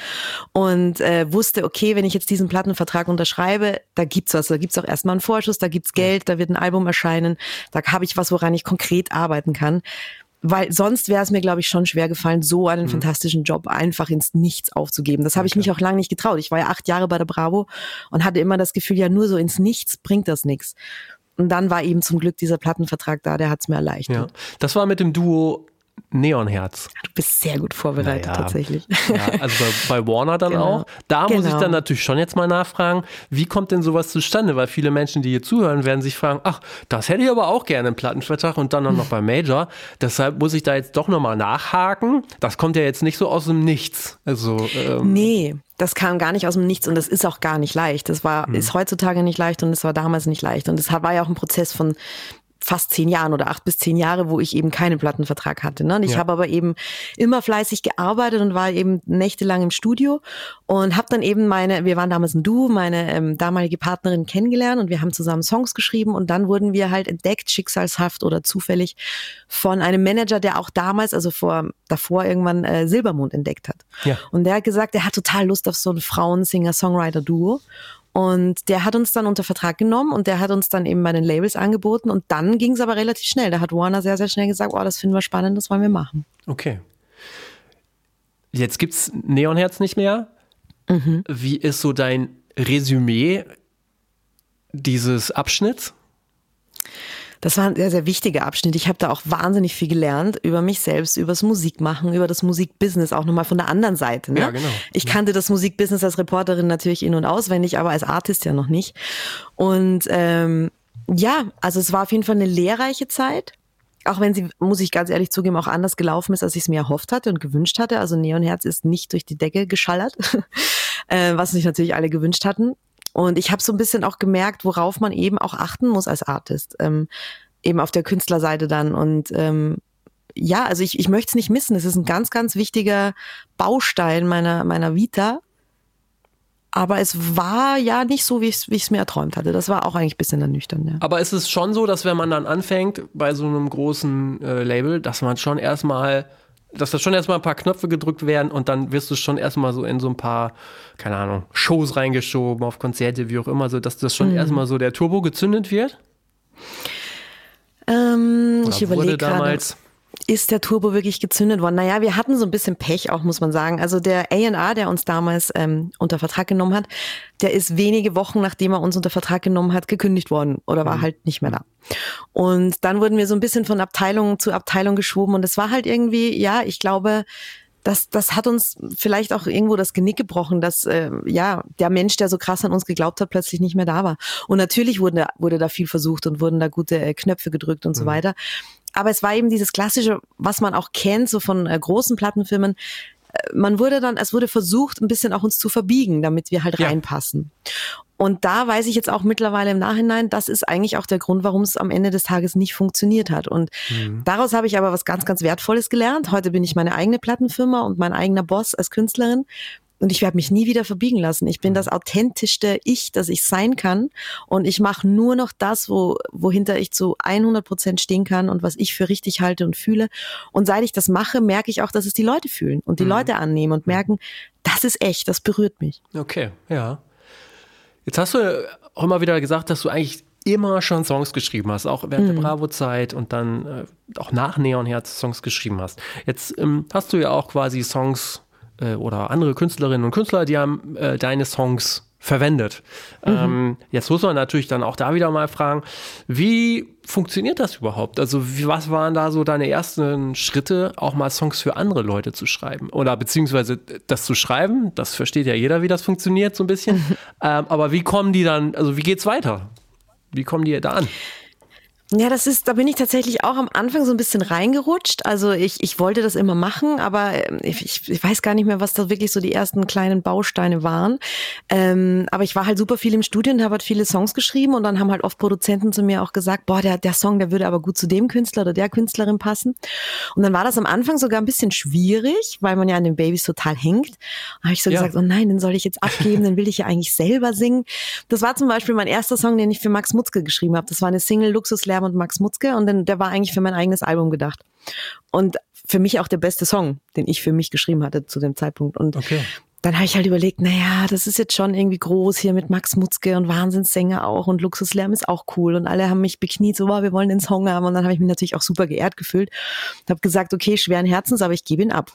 und äh, wusste, okay, wenn ich jetzt diesen Plattenvertrag unterschreibe, da gibt's was. Da gibt's auch erstmal einen Vorschuss, da gibt's Geld, da wird ein Album erscheinen, da habe ich was, woran ich konkret arbeiten kann weil sonst wäre es mir, glaube ich, schon schwer gefallen, so einen mhm. fantastischen Job einfach ins Nichts aufzugeben. Das habe ich mich auch lange nicht getraut. Ich war ja acht Jahre bei der Bravo und hatte immer das Gefühl, ja, nur so ins Nichts bringt das nichts. Und dann war eben zum Glück dieser Plattenvertrag da, der hat es mir erleichtert. Ja. Das war mit dem Duo Neonherz. Du bist sehr gut vorbereitet naja. tatsächlich. Ja, also bei, bei Warner dann genau. auch. Da genau. muss ich dann genau. natürlich schon jetzt mal nachfragen, wie kommt denn sowas zustande? Weil viele Menschen, die hier zuhören, werden sich fragen, ach, das hätte ich aber auch gerne im Plattenvertrag und dann auch noch beim Major. Deshalb muss ich da jetzt doch nochmal nachhaken. Das kommt ja jetzt nicht so aus dem Nichts. Also, ähm, nee, das kam gar nicht aus dem Nichts und das ist auch gar nicht leicht. Das war, hm. ist heutzutage nicht leicht und es war damals nicht leicht. Und es war ja auch ein Prozess von fast zehn Jahren oder acht bis zehn Jahre, wo ich eben keinen Plattenvertrag hatte. Ne? Und ich ja. habe aber eben immer fleißig gearbeitet und war eben nächtelang im Studio und habe dann eben meine, wir waren damals ein Duo, meine ähm, damalige Partnerin kennengelernt und wir haben zusammen Songs geschrieben und dann wurden wir halt entdeckt, schicksalshaft oder zufällig, von einem Manager, der auch damals, also vor davor irgendwann äh, Silbermond entdeckt hat. Ja. Und der hat gesagt, er hat total Lust auf so ein Frauen-Singer-Songwriter-Duo. Und der hat uns dann unter Vertrag genommen und der hat uns dann eben bei den Labels angeboten. Und dann ging es aber relativ schnell. Da hat Warner sehr, sehr schnell gesagt, oh, das finden wir spannend, das wollen wir machen. Okay. Jetzt gibt es Neonherz nicht mehr. Mhm. Wie ist so dein Resümee dieses Abschnitts? Das war ein sehr, sehr wichtiger Abschnitt. Ich habe da auch wahnsinnig viel gelernt über mich selbst, über das Musikmachen, über das Musikbusiness, auch nochmal von der anderen Seite. Ne? Ja, genau. Ich kannte das Musikbusiness als Reporterin natürlich in- und auswendig, aber als Artist ja noch nicht. Und ähm, ja, also es war auf jeden Fall eine lehrreiche Zeit auch wenn sie, muss ich ganz ehrlich zugeben, auch anders gelaufen ist, als ich es mir erhofft hatte und gewünscht hatte. Also Neonherz ist nicht durch die Decke geschallert, äh, was sich natürlich alle gewünscht hatten. Und ich habe so ein bisschen auch gemerkt, worauf man eben auch achten muss als Artist, ähm, eben auf der Künstlerseite dann. Und ähm, ja, also ich, ich möchte es nicht missen. Es ist ein ganz, ganz wichtiger Baustein meiner, meiner Vita. Aber es war ja nicht so, wie ich es mir erträumt hatte. Das war auch eigentlich ein bisschen ernüchternd. Ja. Aber ist es schon so, dass wenn man dann anfängt bei so einem großen äh, Label, dass man schon erstmal dass da schon erstmal ein paar Knöpfe gedrückt werden und dann wirst du schon erstmal so in so ein paar, keine Ahnung, Shows reingeschoben, auf Konzerte, wie auch immer, so dass das schon mhm. erstmal so der Turbo gezündet wird? Ähm, ich überlege damals ist der Turbo wirklich gezündet worden? Naja, wir hatten so ein bisschen Pech auch, muss man sagen. Also der A&R, der uns damals ähm, unter Vertrag genommen hat, der ist wenige Wochen, nachdem er uns unter Vertrag genommen hat, gekündigt worden oder war mhm. halt nicht mehr da. Und dann wurden wir so ein bisschen von Abteilung zu Abteilung geschoben und es war halt irgendwie, ja, ich glaube, das, das hat uns vielleicht auch irgendwo das Genick gebrochen, dass äh, ja der Mensch, der so krass an uns geglaubt hat, plötzlich nicht mehr da war. Und natürlich wurde, wurde da viel versucht und wurden da gute äh, Knöpfe gedrückt und mhm. so weiter. Aber es war eben dieses klassische, was man auch kennt, so von äh, großen Plattenfirmen. Äh, man wurde dann, es wurde versucht, ein bisschen auch uns zu verbiegen, damit wir halt ja. reinpassen. Und da weiß ich jetzt auch mittlerweile im Nachhinein, das ist eigentlich auch der Grund, warum es am Ende des Tages nicht funktioniert hat. Und mhm. daraus habe ich aber was ganz, ganz Wertvolles gelernt. Heute bin ich meine eigene Plattenfirma und mein eigener Boss als Künstlerin. Und ich werde mich nie wieder verbiegen lassen. Ich bin mhm. das authentischste Ich, das ich sein kann. Und ich mache nur noch das, wo, wohinter ich zu 100 Prozent stehen kann und was ich für richtig halte und fühle. Und seit ich das mache, merke ich auch, dass es die Leute fühlen und die mhm. Leute annehmen und merken, das ist echt, das berührt mich. Okay, ja. Jetzt hast du auch immer wieder gesagt, dass du eigentlich immer schon Songs geschrieben hast, auch während mhm. der Bravo-Zeit und dann äh, auch nach Neonherz Songs geschrieben hast. Jetzt ähm, hast du ja auch quasi Songs äh, oder andere Künstlerinnen und Künstler, die haben äh, deine Songs verwendet. Mhm. Ähm, jetzt muss man natürlich dann auch da wieder mal fragen, wie funktioniert das überhaupt? Also wie, was waren da so deine ersten Schritte, auch mal Songs für andere Leute zu schreiben? Oder beziehungsweise das zu schreiben, das versteht ja jeder, wie das funktioniert so ein bisschen. ähm, aber wie kommen die dann, also wie geht's weiter? Wie kommen die da an? Ja, das ist, da bin ich tatsächlich auch am Anfang so ein bisschen reingerutscht. Also ich, ich wollte das immer machen, aber ähm, ich, ich weiß gar nicht mehr, was da wirklich so die ersten kleinen Bausteine waren. Ähm, aber ich war halt super viel im Studio und habe halt viele Songs geschrieben und dann haben halt oft Produzenten zu mir auch gesagt, boah, der, der Song, der würde aber gut zu dem Künstler oder der Künstlerin passen. Und dann war das am Anfang sogar ein bisschen schwierig, weil man ja an den Babys total hängt. Da habe ich so ja. gesagt, oh nein, den soll ich jetzt abgeben, den will ich ja eigentlich selber singen. Das war zum Beispiel mein erster Song, den ich für Max Mutzke geschrieben habe. Das war eine Single Luxuslehrer Lärm und Max Mutzke und dann, der war eigentlich für mein eigenes Album gedacht. Und für mich auch der beste Song, den ich für mich geschrieben hatte zu dem Zeitpunkt. Und okay. dann habe ich halt überlegt, naja, das ist jetzt schon irgendwie groß hier mit Max Mutzke und Wahnsinnssänger auch und Luxuslärm ist auch cool. Und alle haben mich bekniet, so, wow, wir wollen den Song haben. Und dann habe ich mich natürlich auch super geehrt gefühlt. Und habe gesagt, okay, schweren Herzens, aber ich gebe ihn ab.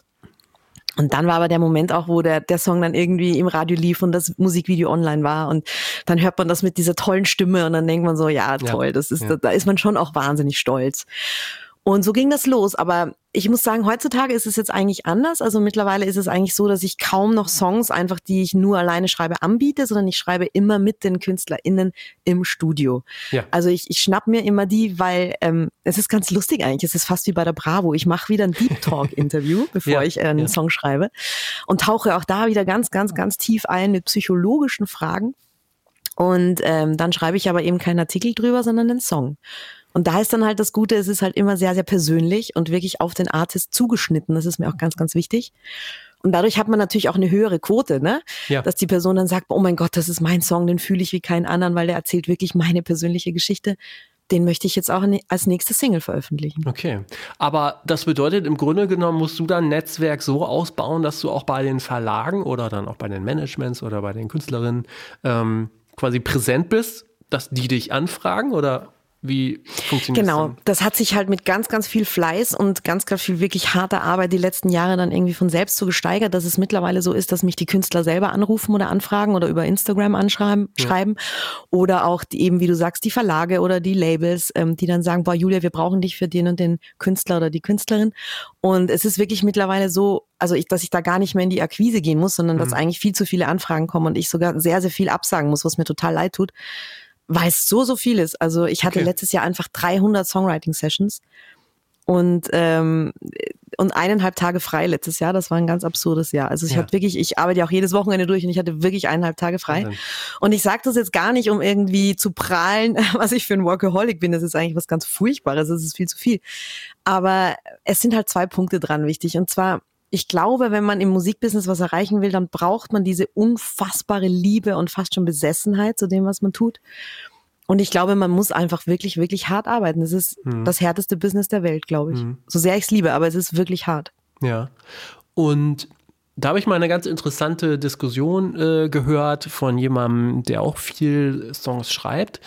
Und dann war aber der Moment auch, wo der, der Song dann irgendwie im Radio lief und das Musikvideo online war. Und dann hört man das mit dieser tollen Stimme und dann denkt man so, ja, toll, ja, das ist, ja. da, da ist man schon auch wahnsinnig stolz. Und so ging das los. Aber ich muss sagen, heutzutage ist es jetzt eigentlich anders. Also mittlerweile ist es eigentlich so, dass ich kaum noch Songs einfach, die ich nur alleine schreibe, anbiete, sondern ich schreibe immer mit den KünstlerInnen im Studio. Ja. Also ich, ich schnapp mir immer die, weil ähm, es ist ganz lustig eigentlich. Es ist fast wie bei der Bravo. Ich mache wieder ein Deep Talk-Interview, bevor ja, ich äh, einen ja. Song schreibe und tauche auch da wieder ganz, ganz, ganz tief ein mit psychologischen Fragen. Und ähm, dann schreibe ich aber eben keinen Artikel drüber, sondern einen Song. Und da ist dann halt das Gute, es ist halt immer sehr, sehr persönlich und wirklich auf den Artist zugeschnitten. Das ist mir auch ganz, ganz wichtig. Und dadurch hat man natürlich auch eine höhere Quote, ne? Ja. Dass die Person dann sagt, oh mein Gott, das ist mein Song, den fühle ich wie keinen anderen, weil der erzählt wirklich meine persönliche Geschichte. Den möchte ich jetzt auch als nächste Single veröffentlichen. Okay. Aber das bedeutet, im Grunde genommen musst du dein Netzwerk so ausbauen, dass du auch bei den Verlagen oder dann auch bei den Managements oder bei den Künstlerinnen ähm, quasi präsent bist, dass die dich anfragen oder wie funktioniert genau, das? Genau, das hat sich halt mit ganz, ganz viel Fleiß und ganz, ganz viel wirklich harter Arbeit die letzten Jahre dann irgendwie von selbst so gesteigert, dass es mittlerweile so ist, dass mich die Künstler selber anrufen oder anfragen oder über Instagram anschreiben ja. schreiben. oder auch die, eben, wie du sagst, die Verlage oder die Labels, ähm, die dann sagen, boah, Julia, wir brauchen dich für den und den Künstler oder die Künstlerin. Und es ist wirklich mittlerweile so, also ich, dass ich da gar nicht mehr in die Akquise gehen muss, sondern mhm. dass eigentlich viel zu viele Anfragen kommen und ich sogar sehr, sehr viel absagen muss, was mir total leid tut weil es so, so viel ist. Also ich hatte okay. letztes Jahr einfach 300 Songwriting-Sessions und ähm, und eineinhalb Tage frei letztes Jahr. Das war ein ganz absurdes Jahr. Also ich ja. hatte wirklich, ich arbeite ja auch jedes Wochenende durch und ich hatte wirklich eineinhalb Tage frei. Okay. Und ich sage das jetzt gar nicht, um irgendwie zu prahlen, was ich für ein Workaholic bin. Das ist eigentlich was ganz Furchtbares. Das ist viel zu viel. Aber es sind halt zwei Punkte dran wichtig. Und zwar ich glaube, wenn man im Musikbusiness was erreichen will, dann braucht man diese unfassbare Liebe und fast schon Besessenheit zu dem, was man tut. Und ich glaube, man muss einfach wirklich, wirklich hart arbeiten. Es ist mhm. das härteste Business der Welt, glaube ich. Mhm. So sehr ich es liebe, aber es ist wirklich hart. Ja. Und da habe ich mal eine ganz interessante Diskussion äh, gehört von jemandem, der auch viel Songs schreibt.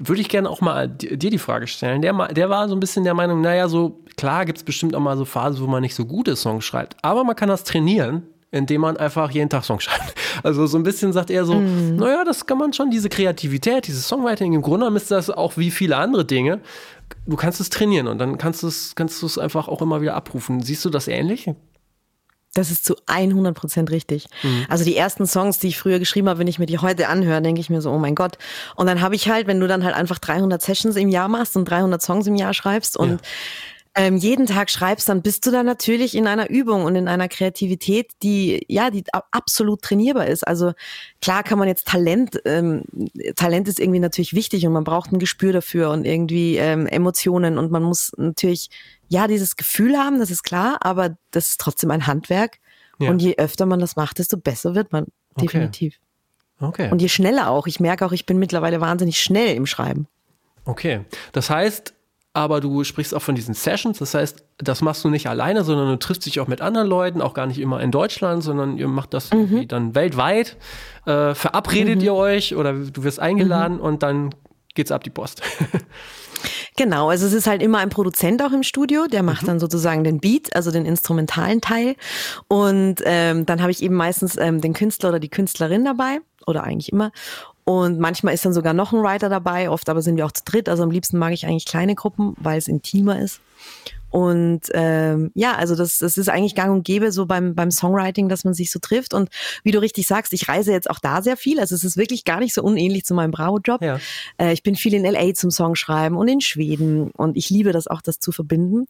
Würde ich gerne auch mal dir die Frage stellen. Der, der war so ein bisschen der Meinung, naja, so klar gibt es bestimmt auch mal so Phasen, wo man nicht so gute Songs schreibt, aber man kann das trainieren, indem man einfach jeden Tag Songs schreibt. Also so ein bisschen sagt er so, mm. naja, das kann man schon, diese Kreativität, dieses Songwriting, im Grunde genommen ist das auch wie viele andere Dinge. Du kannst es trainieren und dann kannst du es kannst du es einfach auch immer wieder abrufen. Siehst du das ähnlich? Das ist zu 100 Prozent richtig. Mhm. Also die ersten Songs, die ich früher geschrieben habe, wenn ich mir die heute anhöre, denke ich mir so, oh mein Gott. Und dann habe ich halt, wenn du dann halt einfach 300 Sessions im Jahr machst und 300 Songs im Jahr schreibst und ja ähm, jeden Tag schreibst, dann bist du da natürlich in einer Übung und in einer Kreativität, die ja, die absolut trainierbar ist. Also klar kann man jetzt Talent, ähm, Talent ist irgendwie natürlich wichtig und man braucht ein Gespür dafür und irgendwie ähm, Emotionen und man muss natürlich ja dieses Gefühl haben, das ist klar, aber das ist trotzdem ein Handwerk. Ja. Und je öfter man das macht, desto besser wird man definitiv. Okay. okay. Und je schneller auch. Ich merke auch, ich bin mittlerweile wahnsinnig schnell im Schreiben. Okay. Das heißt, aber du sprichst auch von diesen Sessions. Das heißt, das machst du nicht alleine, sondern du triffst dich auch mit anderen Leuten, auch gar nicht immer in Deutschland, sondern ihr macht das mhm. dann weltweit. Äh, verabredet mhm. ihr euch oder du wirst eingeladen mhm. und dann geht's ab die Post. Genau, also es ist halt immer ein Produzent auch im Studio, der macht mhm. dann sozusagen den Beat, also den instrumentalen Teil. Und ähm, dann habe ich eben meistens ähm, den Künstler oder die Künstlerin dabei oder eigentlich immer. Und manchmal ist dann sogar noch ein Writer dabei, oft aber sind wir auch zu dritt. Also am liebsten mag ich eigentlich kleine Gruppen, weil es intimer ist. Und ähm, ja, also das, das ist eigentlich gang und gäbe so beim, beim Songwriting, dass man sich so trifft. Und wie du richtig sagst, ich reise jetzt auch da sehr viel. Also es ist wirklich gar nicht so unähnlich zu meinem Bravo-Job. Ja. Äh, ich bin viel in LA zum Songschreiben und in Schweden. Und ich liebe das auch, das zu verbinden.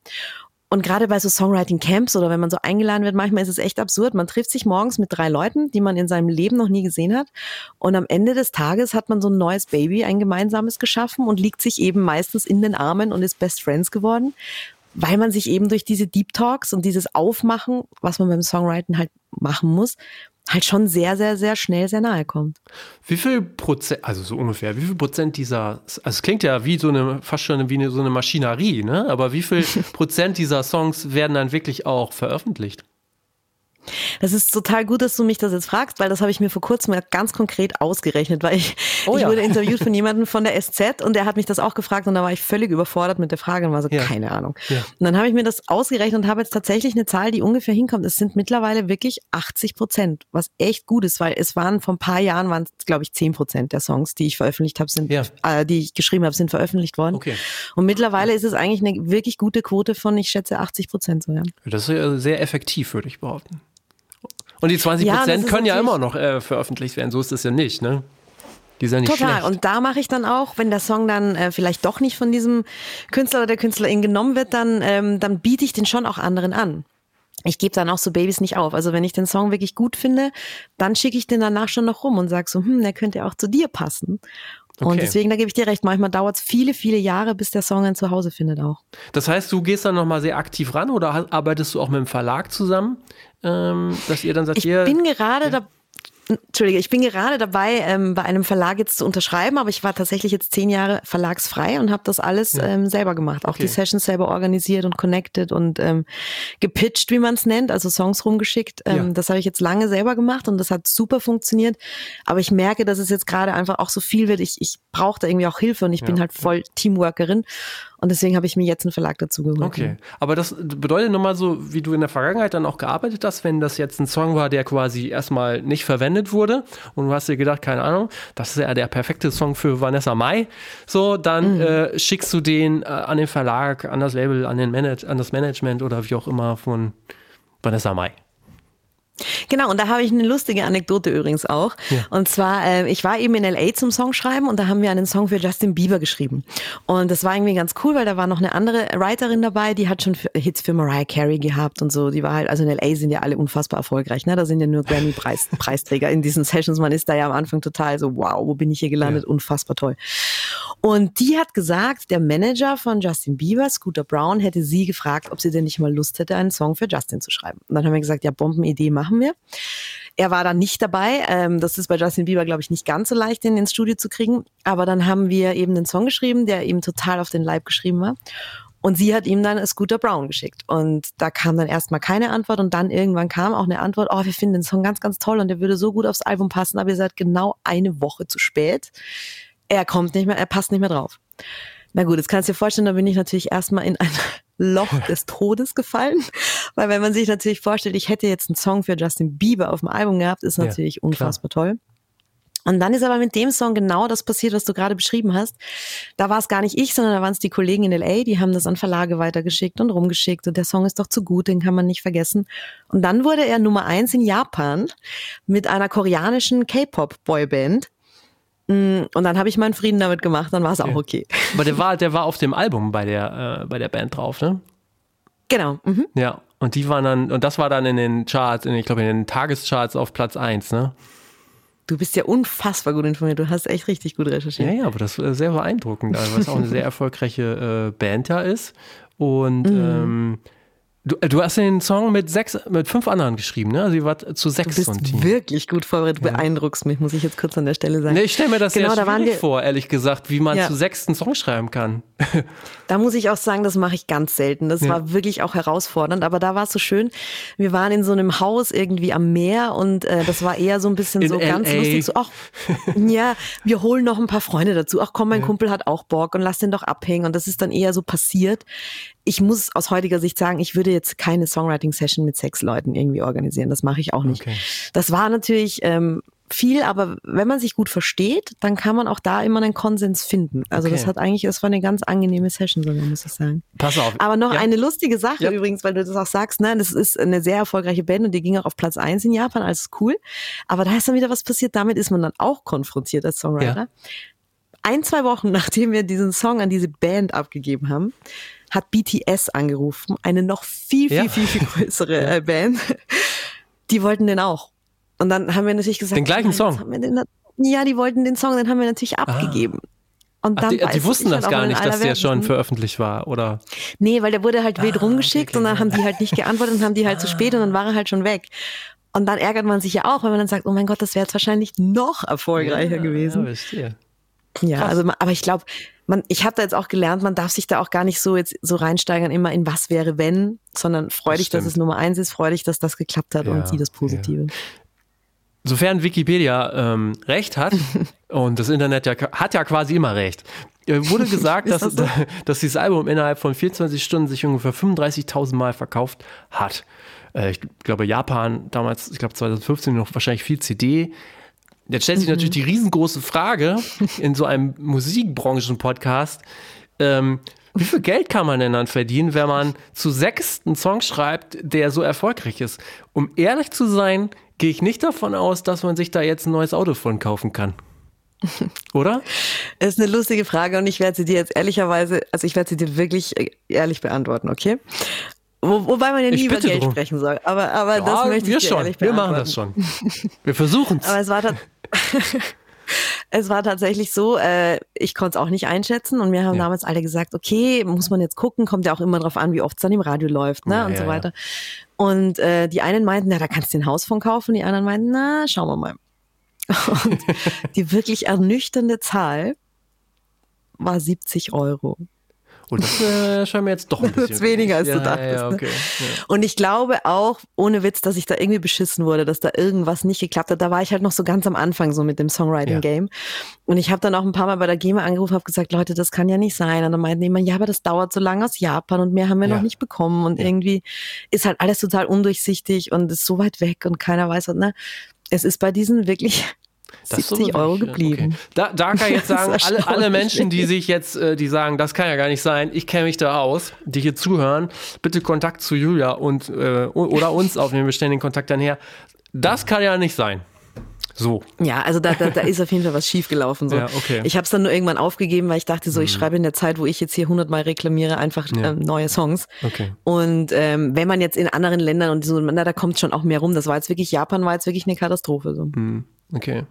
Und gerade bei so Songwriting-Camps oder wenn man so eingeladen wird, manchmal ist es echt absurd. Man trifft sich morgens mit drei Leuten, die man in seinem Leben noch nie gesehen hat. Und am Ende des Tages hat man so ein neues Baby, ein gemeinsames geschaffen und liegt sich eben meistens in den Armen und ist Best Friends geworden, weil man sich eben durch diese Deep Talks und dieses Aufmachen, was man beim Songwriting halt machen muss, halt schon sehr, sehr, sehr schnell sehr nahe kommt. Wie viel Prozent, also so ungefähr, wie viel Prozent dieser, also es klingt ja wie so eine, fast schon wie eine, so eine Maschinerie, ne? Aber wie viel Prozent dieser Songs werden dann wirklich auch veröffentlicht? Das ist total gut, dass du mich das jetzt fragst, weil das habe ich mir vor kurzem ganz konkret ausgerechnet, weil ich, oh ja. ich wurde interviewt von jemandem von der SZ und der hat mich das auch gefragt und da war ich völlig überfordert mit der Frage und war so, ja. keine Ahnung. Ja. Und dann habe ich mir das ausgerechnet und habe jetzt tatsächlich eine Zahl, die ungefähr hinkommt. Es sind mittlerweile wirklich 80 Prozent, was echt gut ist, weil es waren vor ein paar Jahren, waren es glaube ich 10 Prozent der Songs, die ich veröffentlicht habe, sind, äh, die ich geschrieben habe, sind veröffentlicht worden. Okay. Und mittlerweile ist es eigentlich eine wirklich gute Quote von, ich schätze, 80 Prozent so, ja. Das ist sehr effektiv, würde ich behaupten. Und die 20 Prozent ja, können ja immer noch äh, veröffentlicht werden. So ist es ja nicht, ne? Die sind ja nicht Total. Schlecht. Und da mache ich dann auch, wenn der Song dann äh, vielleicht doch nicht von diesem Künstler oder der Künstlerin genommen wird, dann, ähm, dann biete ich den schon auch anderen an. Ich gebe dann auch so Babys nicht auf. Also wenn ich den Song wirklich gut finde, dann schicke ich den danach schon noch rum und sage so, hm, der könnte auch zu dir passen. Okay. Und deswegen, da gebe ich dir recht, manchmal dauert es viele, viele Jahre, bis der Song ein Zuhause findet auch. Das heißt, du gehst dann nochmal sehr aktiv ran oder arbeitest du auch mit dem Verlag zusammen, ähm, dass ihr dann sagt, ich bin gerade ja. Entschuldige, ich bin gerade dabei, ähm, bei einem Verlag jetzt zu unterschreiben, aber ich war tatsächlich jetzt zehn Jahre verlagsfrei und habe das alles ja. ähm, selber gemacht. Auch okay. die Sessions selber organisiert und connected und ähm, gepitcht, wie man es nennt, also Songs rumgeschickt. Ähm, ja. Das habe ich jetzt lange selber gemacht und das hat super funktioniert. Aber ich merke, dass es jetzt gerade einfach auch so viel wird. Ich, ich brauche da irgendwie auch Hilfe und ich ja. bin halt voll Teamworkerin. Und deswegen habe ich mir jetzt einen Verlag dazu geholt. Okay. Aber das bedeutet nochmal so, wie du in der Vergangenheit dann auch gearbeitet hast, wenn das jetzt ein Song war, der quasi erstmal nicht verwendet wurde und du hast dir gedacht, keine Ahnung, das ist ja der perfekte Song für Vanessa Mai, so, dann mhm. äh, schickst du den äh, an den Verlag, an das Label, an, den Manage an das Management oder wie auch immer von Vanessa Mai. Genau, und da habe ich eine lustige Anekdote übrigens auch. Ja. Und zwar, äh, ich war eben in LA zum Songschreiben und da haben wir einen Song für Justin Bieber geschrieben. Und das war irgendwie ganz cool, weil da war noch eine andere Writerin dabei, die hat schon Hits für Mariah Carey gehabt und so. Die war halt, also in LA sind ja alle unfassbar erfolgreich, ne? Da sind ja nur Grammy-Preisträger in diesen Sessions. Man ist da ja am Anfang total so, wow, wo bin ich hier gelandet? Ja. Unfassbar toll. Und die hat gesagt, der Manager von Justin Bieber, Scooter Brown, hätte sie gefragt, ob sie denn nicht mal Lust hätte, einen Song für Justin zu schreiben. Und dann haben wir gesagt, ja, Bombenidee, machen machen wir. Er war dann nicht dabei. Ähm, das ist bei Justin Bieber, glaube ich, nicht ganz so leicht, ihn ins Studio zu kriegen. Aber dann haben wir eben einen Song geschrieben, der eben total auf den Leib geschrieben war. Und sie hat ihm dann Scooter Brown geschickt. Und da kam dann erstmal keine Antwort und dann irgendwann kam auch eine Antwort, oh, wir finden den Song ganz, ganz toll und der würde so gut aufs Album passen, aber ihr seid genau eine Woche zu spät. Er kommt nicht mehr, er passt nicht mehr drauf. Na gut, jetzt kannst du dir vorstellen, da bin ich natürlich erstmal in ein Loch des Todes gefallen. Weil wenn man sich natürlich vorstellt, ich hätte jetzt einen Song für Justin Bieber auf dem Album gehabt, ist natürlich ja, unfassbar toll. Und dann ist aber mit dem Song genau das passiert, was du gerade beschrieben hast. Da war es gar nicht ich, sondern da waren es die Kollegen in LA, die haben das an Verlage weitergeschickt und rumgeschickt und der Song ist doch zu gut, den kann man nicht vergessen. Und dann wurde er Nummer eins in Japan mit einer koreanischen K-Pop-Boyband und dann habe ich meinen Frieden damit gemacht, dann war es okay. auch okay. Aber der war, der war auf dem Album bei der, äh, bei der Band drauf, ne? Genau. Mhm. Ja, und die waren dann, und das war dann in den Charts, in, ich glaube in den Tagescharts auf Platz 1, ne? Du bist ja unfassbar gut informiert. Du hast echt richtig gut recherchiert. Ja, ja, aber das ist sehr beeindruckend, also was auch eine sehr erfolgreiche äh, Band da ist. Und Mhm. ähm, du, du hast den Song mit sechs, mit fünf anderen geschrieben, ne? Also ihr wart zu Du sechs bist so ein Team. wirklich gut vorbereitet. Du beeindruckst mich, muss ich jetzt kurz an der Stelle sagen. Nee, ich stelle mir das Genau, sehr da schwierig vor, ehrlich gesagt, wie man Ja. zu sechs einen Song schreiben kann. Da muss ich auch sagen, das mache ich ganz selten. Das Ja. war wirklich auch herausfordernd, aber da war es so schön. Wir waren in so einem Haus irgendwie am Meer und äh, das war eher so ein bisschen In so ganz LA. lustig. So, ach, ja, wir holen noch ein paar Freunde dazu. Ach komm, mein Kumpel hat auch Bock und lass den doch abhängen. Und das ist dann eher so passiert. Ich muss aus heutiger Sicht sagen, ich würde jetzt keine Songwriting-Session mit sechs Leuten irgendwie organisieren. Das mache ich auch nicht. Okay. Das war natürlich ähm, viel, aber wenn man sich gut versteht, dann kann man auch da immer einen Konsens finden. Also Okay. das hat eigentlich, das war eine ganz angenehme Session sogar, muss ich sagen. Pass auf. Aber noch Ja. eine lustige Sache Ja. übrigens, weil du das auch sagst, ne, das ist eine sehr erfolgreiche Band und die ging auch auf Platz eins in Japan, alles cool. Aber da ist dann wieder was passiert, damit ist man dann auch konfrontiert als Songwriter. Ein, zwei Wochen nachdem wir diesen Song an diese Band abgegeben haben, hat BTS angerufen, eine noch viel, viel, Ja. viel, viel größere äh, Band. Die wollten den auch. Und dann haben wir natürlich gesagt, Den gleichen nein, Song? den, ja, die wollten den Song, den haben wir natürlich abgegeben. Und Ach, dann die, weiß die ich wussten halt das auch gar nicht, dass der schon veröffentlicht war, oder? Nee, weil der wurde halt wild Ah, rumgeschickt okay, und dann okay. haben die halt nicht geantwortet und haben die halt zu spät und dann war er halt schon weg. Und dann ärgert man sich ja auch, wenn man dann sagt, oh mein Gott, das wäre jetzt wahrscheinlich noch erfolgreicher Ja, gewesen. verstehe. Ja, Krass. also aber ich glaube, man, ich habe da jetzt auch gelernt, man darf sich da auch gar nicht so jetzt so reinsteigern immer in was wäre wenn, sondern freu Das dich, dass stimmt. es Nummer eins ist, freu dich, dass das geklappt hat Ja, und sieh das Positive. Sofern Wikipedia ähm, recht hat, und das Internet ja, hat ja quasi immer recht, äh, wurde gesagt, Ist dass, das so? dass dieses Album innerhalb von 24 Stunden sich ungefähr 35.000 Mal verkauft hat. Äh, ich glaube, Japan damals, ich glaube 2015 noch wahrscheinlich viel CD. Jetzt stellt sich natürlich die riesengroße Frage in so einem Musikbranchen-Podcast, ähm, wie viel Geld kann man denn dann verdienen, wenn man zu sechst einen Song schreibt, der so erfolgreich ist? Um ehrlich zu sein, gehe ich nicht davon aus, dass man sich da jetzt ein neues Auto von kaufen kann. Oder? Das ist eine lustige Frage und ich werde sie dir jetzt ehrlicherweise, also ich werde sie dir wirklich äh, ehrlich beantworten, okay? Wo, wobei man ja nie über Geld drum. sprechen soll. Aber, aber das möchte wir ich dir schon. Wir machen das schon. Wir versuchen Aber es. es war, tat- es war tatsächlich so, äh, ich konnte es auch nicht einschätzen und mir haben Ja. damals alle gesagt, okay, muss man jetzt gucken, kommt ja auch immer drauf an, wie oft es dann im Radio läuft ne, Ja, und so weiter. Und äh, die einen meinten, na, da kannst du den Haus von kaufen, die anderen meinten, na, schauen wir mal. Und die wirklich ernüchternde Zahl war 70 Euro. Und das äh, scheint mir jetzt doch ein bisschen. weniger, als du ja, dachtest, Ja, ne? okay. Ja. Und ich glaube auch, ohne Witz, dass ich da irgendwie beschissen wurde, dass da irgendwas nicht geklappt hat. Da war ich halt noch so ganz am Anfang so mit dem Songwriting-Game. Und ich habe dann auch ein paar Mal bei der GEMA angerufen, habe gesagt, Leute, das kann ja nicht sein. Und dann meinten die immer, ja, aber das dauert so lange aus Japan und mehr haben wir noch nicht bekommen. Und irgendwie ist halt alles total undurchsichtig und ist so weit weg und keiner weiß, was, ne? Es ist bei diesen wirklich Das ist 70 aber Euro wirklich, geblieben. Okay. Da, da kann ich jetzt sagen, alle, alle Menschen, die sich jetzt, äh, die sagen, das kann ja gar nicht sein, ich kenne mich da aus, die hier zuhören, bitte Kontakt zu Julia und äh, oder uns aufnehmen, wir stellen den Kontakt dann her. Das kann ja nicht sein. So. Ja, also da, da, da ist auf jeden Fall was schiefgelaufen. So. Ja, okay. Mhm. Ich habe es dann nur irgendwann aufgegeben, weil ich dachte so, ich schreibe in der Zeit, wo ich jetzt hier hundertmal reklamiere, einfach Ja. ähm, neue Songs. Okay. Und ähm, wenn man jetzt in anderen Ländern und so, na, da kommt schon auch mehr rum. Das war jetzt wirklich, Japan war jetzt wirklich eine Katastrophe. So. Hm, Okay.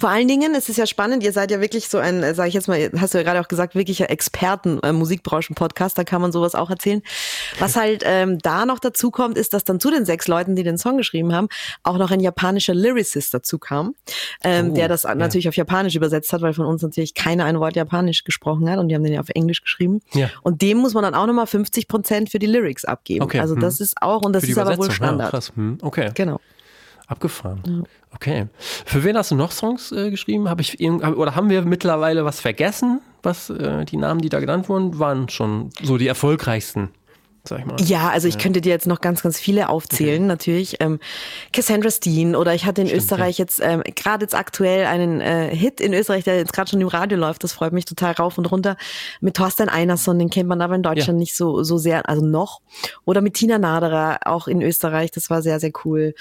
Vor allen Dingen, es ist ja spannend, ihr seid ja wirklich so ein, sage ich jetzt mal, hast du ja gerade auch gesagt, wirklicher Experten, äh, Musikbranchen-Podcast, da kann man sowas auch erzählen. Was halt ähm, da noch dazu kommt, ist, dass dann zu den sechs Leuten, die den Song geschrieben haben, auch noch ein japanischer Lyricist dazu kam, ähm, Oh, der das ja. natürlich auf Japanisch übersetzt hat, weil von uns natürlich keiner ein Wort Japanisch gesprochen hat und die haben den ja auf Englisch geschrieben. Ja. Und dem muss man dann auch nochmal 50 Prozent für die Lyrics abgeben. Okay, Also hm. das ist auch, und das ist aber wohl Übersetzung. Ja, Standard. krass. Hm, okay. Genau. Abgefahren. Okay. Für wen hast du noch Songs äh, geschrieben? Habe ich hab- oder haben wir mittlerweile was vergessen? Was äh, die Namen, die da genannt wurden, waren schon so die erfolgreichsten, sag ich mal. Ja, also ich könnte dir jetzt noch ganz, ganz viele aufzählen, natürlich. Ähm, Cassandra Steen oder ich hatte in Österreich jetzt ähm, gerade jetzt aktuell einen äh, Hit in Österreich, der jetzt gerade schon im Radio läuft, das freut mich total rauf und runter, mit Thorstein Einerson, den kennt man aber in Deutschland Ja. nicht so, so sehr, also noch. Oder mit Tina Naderer, auch in Österreich, das war sehr, sehr cool.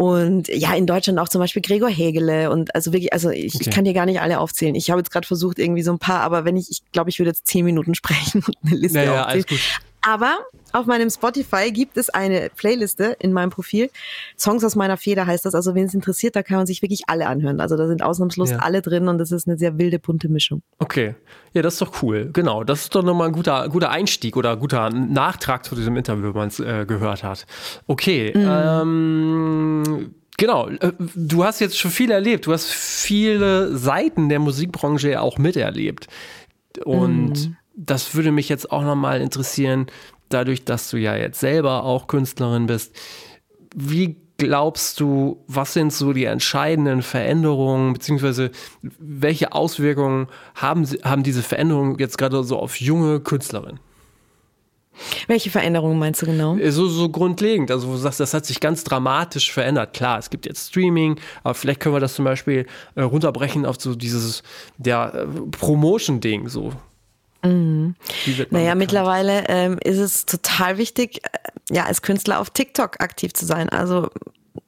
Und ja, in Deutschland auch zum Beispiel Gregor Hegele und also wirklich, also ich, ich Okay. kann dir gar nicht alle aufzählen. Ich habe jetzt gerade versucht, irgendwie so ein paar, aber wenn ich, ich glaube, ich würde jetzt zehn Minuten sprechen und eine Liste Naja, aufzählen. Aber auf meinem Spotify gibt es eine Playliste in meinem Profil. Songs aus meiner Feder heißt das. Also wen es interessiert, da kann man sich wirklich alle anhören. Also da sind ausnahmslos ja. alle drin und das ist eine sehr wilde, bunte Mischung. Okay. Ja, das ist doch cool. Genau. Das ist doch nochmal ein guter, guter Einstieg oder guter Nachtrag zu diesem Interview, wenn man es äh, gehört hat. Okay. Mhm. Ähm, Genau, äh, du hast jetzt schon viel erlebt, du hast viele Seiten der Musikbranche auch miterlebt. Und mm. Das würde mich jetzt auch nochmal interessieren, dadurch, dass du ja jetzt selber auch Künstlerin bist. Wie glaubst du, was sind so die entscheidenden Veränderungen, beziehungsweise welche Auswirkungen haben, haben diese Veränderungen jetzt gerade so auf junge Künstlerinnen? Welche Veränderungen meinst du genau? Äh, so, so grundlegend. Also, du sagst, das hat sich ganz dramatisch verändert. Klar, es gibt jetzt Streaming, aber vielleicht können wir das zum Beispiel äh, runterbrechen auf so dieses der äh, Promotion-Ding. So. Mhm. Naja, mittlerweile ähm, ist es total wichtig, äh, ja, als Künstler auf TikTok aktiv zu sein. Also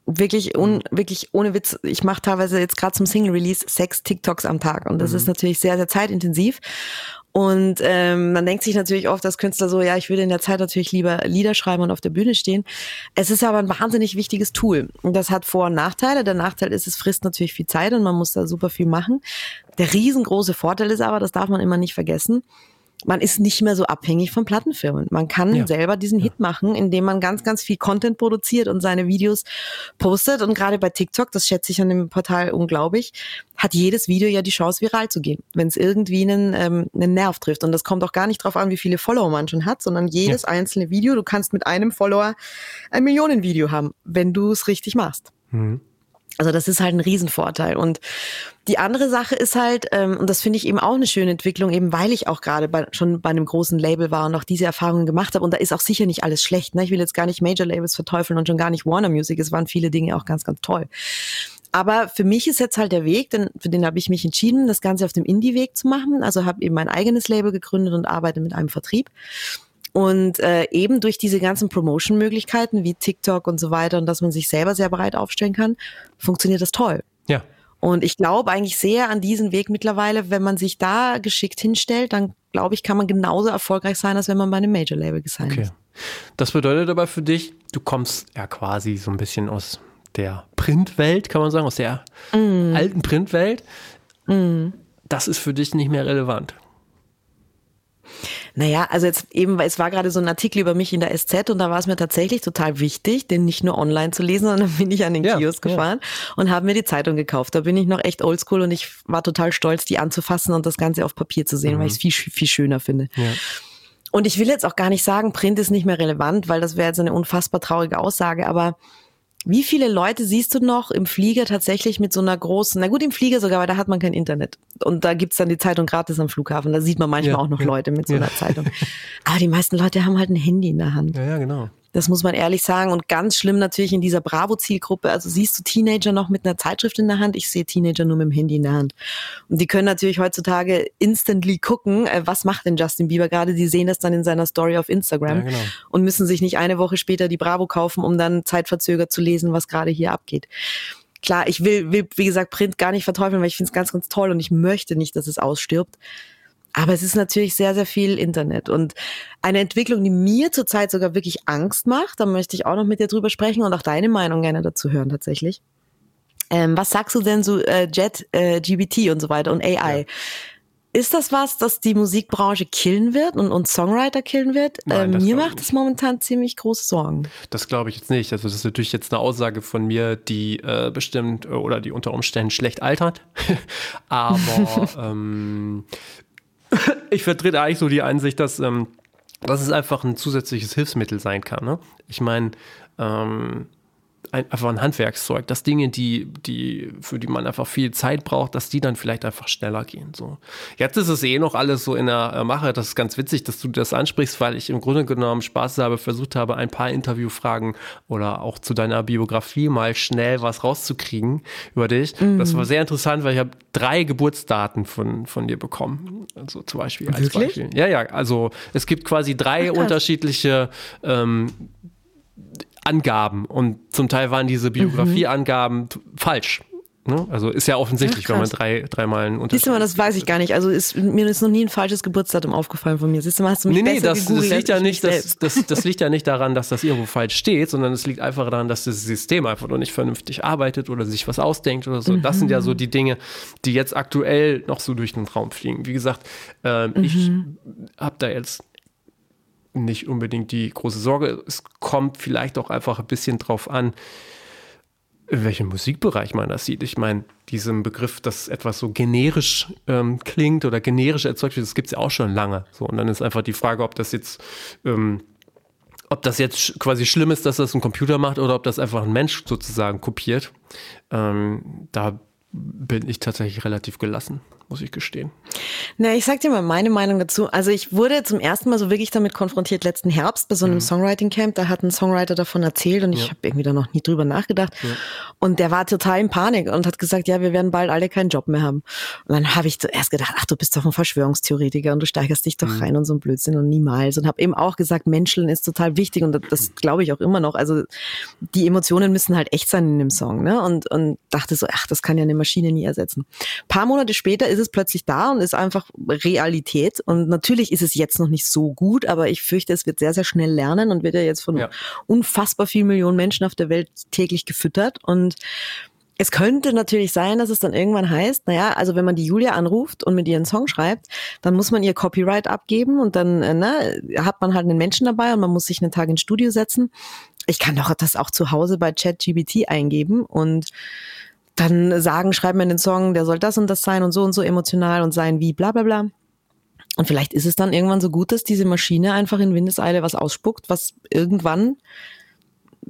wirklich, un, mhm. wirklich ohne Witz, ich mache teilweise jetzt gerade zum Single-Release sechs TikToks am Tag und das mhm. ist natürlich sehr, sehr zeitintensiv. Und ähm, man denkt sich natürlich oft als Künstler so, ja, ich würde in der Zeit natürlich lieber Lieder schreiben und auf der Bühne stehen. Es ist aber ein wahnsinnig wichtiges Tool. Und das hat Vor- und Nachteile. Der Nachteil ist, es frisst natürlich viel Zeit und man muss da super viel machen. Der riesengroße Vorteil ist aber, das darf man immer nicht vergessen, man ist nicht mehr so abhängig von Plattenfirmen. Man kann ja. selber diesen ja. Hit machen, indem man ganz, ganz viel Content produziert und seine Videos postet. Und gerade bei TikTok, das schätze ich an dem Portal unglaublich, hat jedes Video ja die Chance, viral zu gehen, wenn es irgendwie einen, ähm, einen Nerv trifft. Und das kommt auch gar nicht drauf an, wie viele Follower man schon hat, sondern jedes ja. einzelne Video, du kannst mit einem Follower ein Millionenvideo haben, wenn du es richtig machst. Mhm. Also das ist halt ein Riesenvorteil. Und die andere Sache ist halt, ähm, und das finde ich eben auch eine schöne Entwicklung, eben weil ich auch gerade schon bei einem großen Label war und auch diese Erfahrungen gemacht habe. Und da ist auch sicher nicht alles schlecht. Ne? Ich will jetzt gar nicht Major Labels verteufeln und schon gar nicht Warner Music. Es waren viele Dinge auch ganz, ganz toll. Aber für mich ist jetzt halt der Weg, denn für den habe ich mich entschieden, das Ganze auf dem Indie-Weg zu machen. Also habe eben mein eigenes Label gegründet und arbeite mit einem Vertrieb. Und äh, eben durch diese ganzen Promotion-Möglichkeiten wie TikTok und so weiter und dass man sich selber sehr bereit aufstellen kann, funktioniert das toll. Ja. Und ich glaube eigentlich sehr an diesen Weg mittlerweile, wenn man sich da geschickt hinstellt, dann glaube ich, kann man genauso erfolgreich sein, als wenn man bei einem Major-Label gesigned okay. ist. Das bedeutet aber für dich, du kommst ja quasi so ein bisschen aus der Printwelt, kann man sagen, aus der mm. alten Printwelt. Mm. Das ist für dich nicht mehr relevant. Naja, also jetzt eben, es war gerade so ein Artikel über mich in der SZ und da war es mir tatsächlich total wichtig, den nicht nur online zu lesen, sondern bin ich an den ja, Kiosk gefahren ja. und habe mir die Zeitung gekauft. Da bin ich noch echt oldschool und ich war total stolz, die anzufassen und das Ganze auf Papier zu sehen, mhm. weil ich es viel, viel schöner finde. Ja. Und ich will jetzt auch gar nicht sagen, Print ist nicht mehr relevant, weil das wäre jetzt eine unfassbar traurige Aussage, aber wie viele Leute siehst du noch im Flieger tatsächlich mit so einer großen, na gut, im Flieger sogar, weil da hat man kein Internet. Und da gibt's dann die Zeitung gratis am Flughafen. Da sieht man manchmal ja, auch noch ja, Leute mit so einer ja. Zeitung. Aber die meisten Leute haben halt ein Handy in der Hand. Ja, ja, genau. Das muss man ehrlich sagen. Und ganz schlimm natürlich in dieser Bravo-Zielgruppe. Also siehst du Teenager noch mit einer Zeitschrift in der Hand. Ich sehe Teenager nur mit dem Handy in der Hand. Und die können natürlich heutzutage instantly gucken, äh, was macht denn Justin Bieber gerade. Die sehen das dann in seiner Story auf Instagram ja, genau. und müssen sich nicht eine Woche später die Bravo kaufen, um dann zeitverzögert zu lesen, was gerade hier abgeht klar, ich will, will, wie gesagt, Print gar nicht verteufeln, weil ich finde es ganz, ganz toll und ich möchte nicht, dass es ausstirbt. Aber es ist natürlich sehr, sehr viel Internet. Und eine Entwicklung, die mir zurzeit sogar wirklich Angst macht, da möchte ich auch noch mit dir drüber sprechen und auch deine Meinung gerne dazu hören tatsächlich. Ähm, was sagst du denn so äh, Jet, äh, GBT und so weiter und AI? Ja. Ist das was, das die Musikbranche killen wird und uns Songwriter killen wird? Nein, äh, mir macht es momentan ziemlich große Sorgen. Das glaube ich jetzt nicht. Also das ist natürlich jetzt eine Aussage von mir, die äh, bestimmt äh, oder die unter Umständen schlecht altert. Aber ähm, ich vertrete eigentlich so die Einsicht, dass, ähm, dass es einfach ein zusätzliches Hilfsmittel sein kann. Ne? Ich meine, ähm, ein, einfach ein Handwerkszeug, dass Dinge, die, die, für die man einfach viel Zeit braucht, dass die dann vielleicht einfach schneller gehen. So. Jetzt ist es eh noch alles so in der äh, Mache. Das ist ganz witzig, dass du das ansprichst, weil ich im Grunde genommen Spaß habe, versucht habe, ein paar Interviewfragen oder auch zu deiner Biografie mal schnell was rauszukriegen über dich. Mhm. Das war sehr interessant, weil ich habe drei Geburtsdaten von, von dir bekommen. Also zum Beispiel als Wirklich? Beispiel. Ja, ja, also es gibt quasi drei Ach, unterschiedliche ähm, Angaben und zum Teil waren diese Biografieangaben mhm. falsch. Ne? Also ist ja offensichtlich, Ach, wenn man drei, dreimal einen Siehst du mal, Unterschied. das weiß ich gar nicht. Also ist, mir ist noch nie ein falsches Geburtsdatum aufgefallen von mir. Siehst du mal, hast du mich Nee, nee, das, das liegt ja nicht, das, das, das liegt ja nicht daran, dass das irgendwo falsch steht, sondern es liegt einfach daran, dass das System einfach noch nicht vernünftig arbeitet oder sich was ausdenkt oder so. Das sind ja so die Dinge, die jetzt aktuell noch so durch den Raum fliegen. Wie gesagt, ähm, ich habe da jetzt nicht unbedingt die große Sorge. Es kommt vielleicht auch einfach ein bisschen drauf an, in welchem Musikbereich man das sieht. Ich meine, diesem Begriff, dass etwas so generisch ähm, klingt oder generisch erzeugt wird, das gibt es ja auch schon lange. So, und dann ist einfach die Frage, ob das jetzt, ähm, ob das jetzt quasi schlimm ist, dass das ein Computer macht oder ob das einfach ein Mensch sozusagen kopiert. Ähm, da bin ich tatsächlich relativ gelassen, muss ich gestehen. Na, ich sag dir mal meine Meinung dazu. Also ich wurde zum ersten Mal so wirklich damit konfrontiert letzten Herbst bei so Mhm. einem Songwriting Camp. Da hat ein Songwriter davon erzählt und ich habe irgendwie da noch nie drüber nachgedacht. Und der war total in Panik und hat gesagt, ja, wir werden bald alle keinen Job mehr haben. Und dann habe ich zuerst gedacht, ach, du bist doch ein Verschwörungstheoretiker und du steigerst dich doch Mhm. rein und so ein Blödsinn und niemals. Und habe eben auch gesagt, Menscheln ist total wichtig und das, glaube ich auch immer noch. Also die Emotionen müssen halt echt sein in dem Song. Ne? Und, und dachte so, ach, das kann ja eine Maschine nie ersetzen. paar Monate später ist es plötzlich da und ist einfach Realität. Und natürlich ist es jetzt noch nicht so gut, aber ich fürchte, es wird sehr, sehr schnell lernen und wird ja jetzt von Ja. unfassbar vielen Millionen Menschen auf der Welt täglich gefüttert. Und es könnte natürlich sein, dass es dann irgendwann heißt, naja, also wenn man die Julia anruft und mit ihr einen Song schreibt, dann muss man ihr Copyright abgeben und dann äh, ne, hat man halt einen Menschen dabei und man muss sich einen Tag ins Studio setzen. Ich kann doch das auch zu Hause bei ChatGPT eingeben und dann sagen, schreib mir den Song, der soll das und das sein und so und so emotional und sein wie bla bla bla. Und vielleicht ist es dann irgendwann so gut, dass diese Maschine einfach in Windeseile was ausspuckt, was irgendwann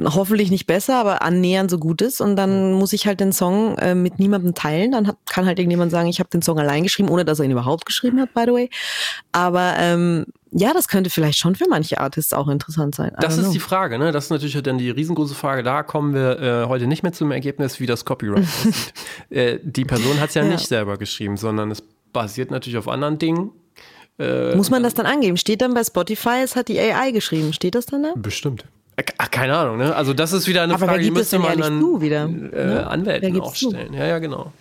hoffentlich nicht besser, aber annähernd so gut ist. Und dann muss ich halt den Song äh, mit niemandem teilen. Dann hat, kann halt irgendjemand sagen, ich habe den Song allein geschrieben, ohne dass er ihn überhaupt geschrieben hat, by the way. Aber ähm, ja, das könnte vielleicht schon für manche Artists auch interessant sein. I Das ist know. die Frage, ne? Das ist natürlich dann die riesengroße Frage. Da kommen wir äh, heute nicht mehr zum Ergebnis, wie das Copyright aussieht. äh, die Person hat es ja, Ja. nicht selber geschrieben, sondern es basiert natürlich auf anderen Dingen. Muss man das dann angeben? Steht dann bei Spotify, es hat die AI geschrieben. Steht das dann da? Bestimmt. Ach, keine Ahnung, ne? Also das ist wieder eine Aber Frage, die gibt es müsste man dann zu wieder? äh, Ne? Anwälten auch stellen. Ja, ja, genau.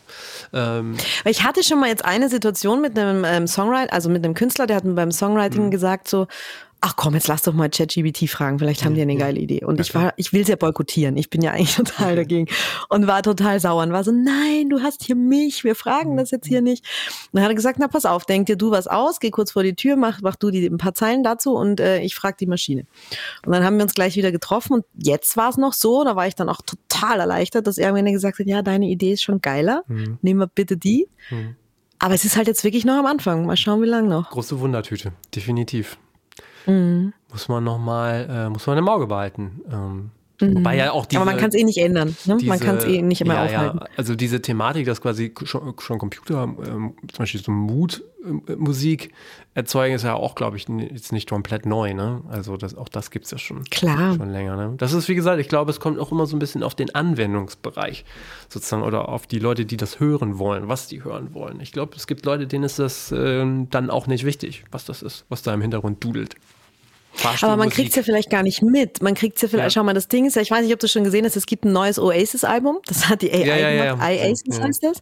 Ähm, ich hatte schon mal jetzt eine Situation mit einem ähm, Songwriter, also mit einem Künstler, der hat mir beim Songwriting Mhm. gesagt so, ach komm, jetzt lass doch mal ChatGPT fragen, vielleicht haben die eine geile Idee. Und ich war, ich will es ja boykottieren. Ich bin ja eigentlich total dagegen und war total sauer und war so, nein, du hast hier mich, wir fragen das jetzt hier nicht. Und dann hat er gesagt, na pass auf, denk dir du was aus, geh kurz vor die Tür, mach, mach du die ein paar Zeilen dazu und äh, ich frage die Maschine. Und dann haben wir uns gleich wieder getroffen und jetzt war es noch so, da war ich dann auch total erleichtert, dass er Ende gesagt hat, ja, deine Idee ist schon geiler, nehmen wir bitte die. Aber es ist halt jetzt wirklich noch am Anfang. Mal schauen, wie lange noch. große Wundertüte, definitiv. Mhm. Muss man nochmal, äh, muss man im Auge behalten. Ähm, Wobei ja auch diese, Mhm. Aber man kann es eh nicht ändern. Ne? Man kann es eh nicht immer ja, aufhalten. Ja, also diese Thematik, dass quasi schon, schon Computer, ähm, zum Beispiel so Mood-Musik erzeugen, ist ja auch, glaube ich, jetzt nicht komplett neu. Ne? Also das, auch das gibt es ja schon, Klar. schon länger. Ne? Das ist, wie gesagt, ich glaube, es kommt auch immer so ein bisschen auf den Anwendungsbereich sozusagen oder auf die Leute, die das hören wollen, was die hören wollen. Ich glaube, es gibt Leute, denen ist das ähm, dann auch nicht wichtig, was das ist, was da im Hintergrund dudelt. Aber man kriegt es ja vielleicht gar nicht mit. Man kriegt es ja vielleicht, Ja. schau mal, das Ding ist ja, ich weiß nicht, ob du schon gesehen hast, es gibt ein neues Oasis-Album. Das hat die AI Ja, ja, ja, gemacht. ja. Ja. heißt das.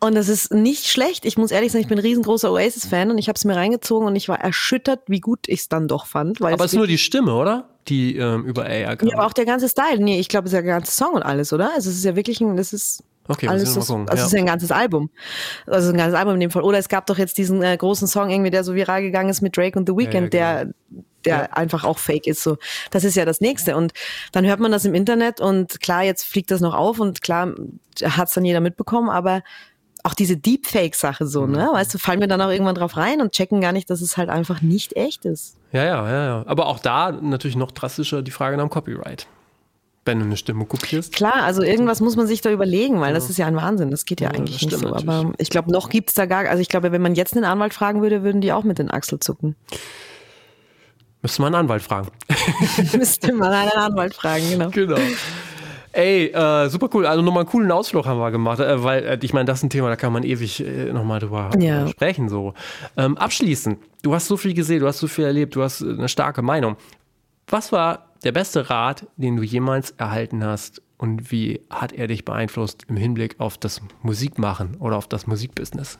Und das ist nicht schlecht. Ich muss ehrlich sagen, ich bin ein riesengroßer Oasis-Fan und ich habe es mir reingezogen und ich war erschüttert, wie gut ich es dann doch fand. Aber es ist nur die Stimme, oder? Die ähm, über AI kam. Ja, aber auch der ganze Style. Nee, ich glaube, es ist ja der ganze Song und alles, oder? Also es ist ja wirklich ein, das ist Okay, alles, gucken. also Ja. es ist ja ein ganzes Album. Also ein ganzes Album in dem Fall. Oder es gab doch jetzt diesen äh, großen Song irgendwie, der so viral gegangen ist mit Drake und The Weeknd, ja, der der einfach auch fake ist. So, das ist ja das Nächste. Und dann hört man das im Internet und klar, jetzt fliegt das noch auf und klar hat's dann jeder mitbekommen, aber auch diese Deepfake-Sache so, ne? Mhm. Weißt du, fallen wir dann auch irgendwann drauf rein und checken gar nicht, dass es halt einfach nicht echt ist. Ja, ja, ja, ja. Aber auch da natürlich noch drastischer die Frage nach dem Copyright. Wenn du eine Stimme kopierst. Klar, also irgendwas muss man sich da überlegen, weil das ist ja ein Wahnsinn. Das geht ja, Ja, eigentlich nicht so. stimmt Aber natürlich. ich glaube, noch gibt's da gar, also ich glaube, wenn man jetzt einen Anwalt fragen würde, würden die auch mit den Achseln zucken. Müsste man einen Anwalt fragen. Müsste man einen Anwalt fragen, genau. genau. Ey, äh, super cool. Also nochmal einen coolen Ausflug haben wir gemacht, äh, weil äh, ich meine, das ist ein Thema, da kann man ewig äh, nochmal drüber Ja. äh, sprechen. So. Ähm, abschließend, du hast so viel gesehen, du hast so viel erlebt, du hast äh, eine starke Meinung. Was war der beste Rat, den du jemals erhalten hast und wie hat er dich beeinflusst im Hinblick auf das Musikmachen oder auf das Musikbusiness?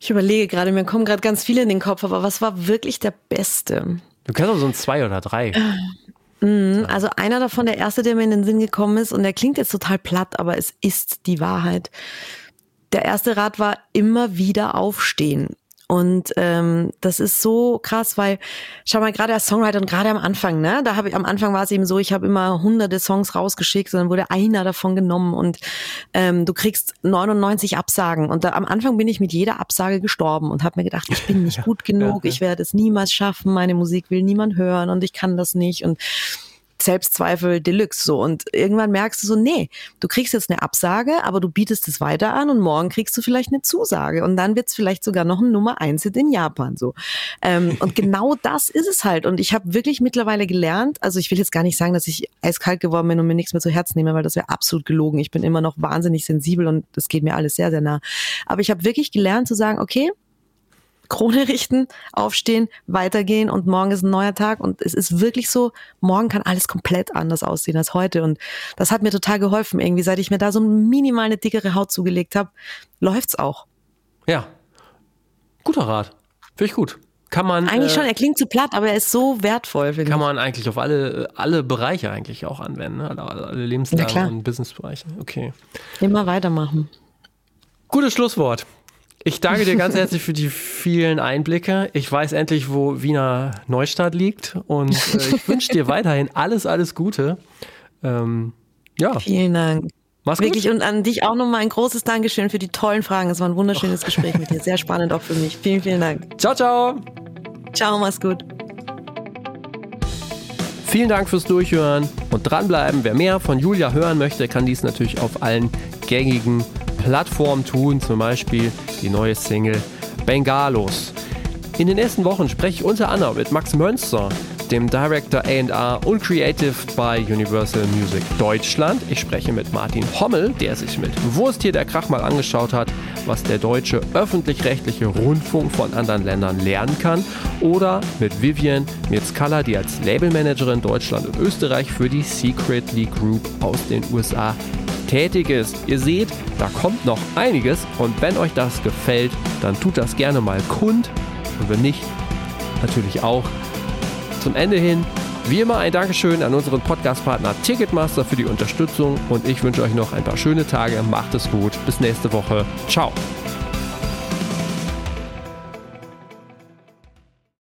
Ich überlege gerade, mir kommen gerade ganz viele in den Kopf, aber was war wirklich der beste? Du kannst auch so ein zwei oder drei. Mhm, also einer davon, der erste, der mir in den Sinn gekommen ist, und der klingt jetzt total platt, aber es ist die Wahrheit. Der erste Rat war immer wieder aufstehen. Und ähm, das ist so krass, weil schau mal, gerade als Songwriter und gerade am Anfang, ne, da habe ich am Anfang war es eben so, ich habe immer hunderte Songs rausgeschickt und dann wurde einer davon genommen und ähm, du kriegst 99 Absagen. Und da, am Anfang bin ich mit jeder Absage gestorben und habe mir gedacht, ich bin nicht gut genug, ich werde es niemals schaffen, meine Musik will niemand hören und ich kann das nicht. Und Selbstzweifel Deluxe so und irgendwann merkst du so, nee, du kriegst jetzt eine Absage, aber du bietest es weiter an und morgen kriegst du vielleicht eine Zusage und dann wird es vielleicht sogar noch ein Nummer eins in Japan so. Ähm, und genau das ist es halt und ich habe wirklich mittlerweile gelernt, also ich will jetzt gar nicht sagen, dass ich eiskalt geworden bin und mir nichts mehr zu Herzen nehme, weil das wäre absolut gelogen. Ich bin immer noch wahnsinnig sensibel und das geht mir alles sehr, sehr nah. Aber ich habe wirklich gelernt zu sagen, okay, Krone richten, aufstehen, weitergehen und morgen ist ein neuer Tag und es ist wirklich so, morgen kann alles komplett anders aussehen als heute und das hat mir total geholfen irgendwie, seit ich mir da so minimal eine dickere Haut zugelegt habe, läuft's auch. Ja, guter Rat, finde ich gut. Kann man eigentlich äh, schon, er klingt zu platt, aber er ist so wertvoll. Kann ich. man eigentlich auf alle, alle Bereiche eigentlich auch anwenden, ne? alle, alle Lebenslagen und Businessbereiche. Okay. Immer weitermachen. Gutes Schlusswort. Ich danke dir ganz herzlich für die vielen Einblicke. Ich weiß endlich, wo Wiener Neustadt liegt und äh, ich wünsche dir weiterhin alles, alles Gute. Ähm, ja. Vielen Dank. Mach's Wirklich gut. und an dich auch nochmal ein großes Dankeschön für die tollen Fragen. Es war ein wunderschönes Gespräch mit dir. Sehr spannend auch für mich. Vielen, vielen Dank. Ciao, ciao. Ciao, mach's gut. Vielen Dank fürs Durchhören und dranbleiben. Wer mehr von Julia hören möchte, kann dies natürlich auf allen gängigen Plattformen tun, zum Beispiel die neue Single Bengalos. In den nächsten Wochen spreche ich unter anderem mit Max Mönster, dem Director A&R und Creative bei Universal Music Deutschland. Ich spreche mit Martin Hommel, der sich mit Wurst hier der Krach mal angeschaut hat, was der deutsche öffentlich-rechtliche Rundfunk von anderen Ländern lernen kann. Oder mit Vivian Mirzkala, die als Labelmanagerin Deutschland und Österreich für die Secretly Group aus den USA tätig ist. Ihr seht, da kommt noch einiges und wenn euch das gefällt, dann tut das gerne mal kund und wenn nicht, natürlich auch. Zum Ende hin, wie immer ein Dankeschön an unseren Podcast-Partner Ticketmaster für die Unterstützung und ich wünsche euch noch ein paar schöne Tage. Macht es gut. Bis nächste Woche. Ciao.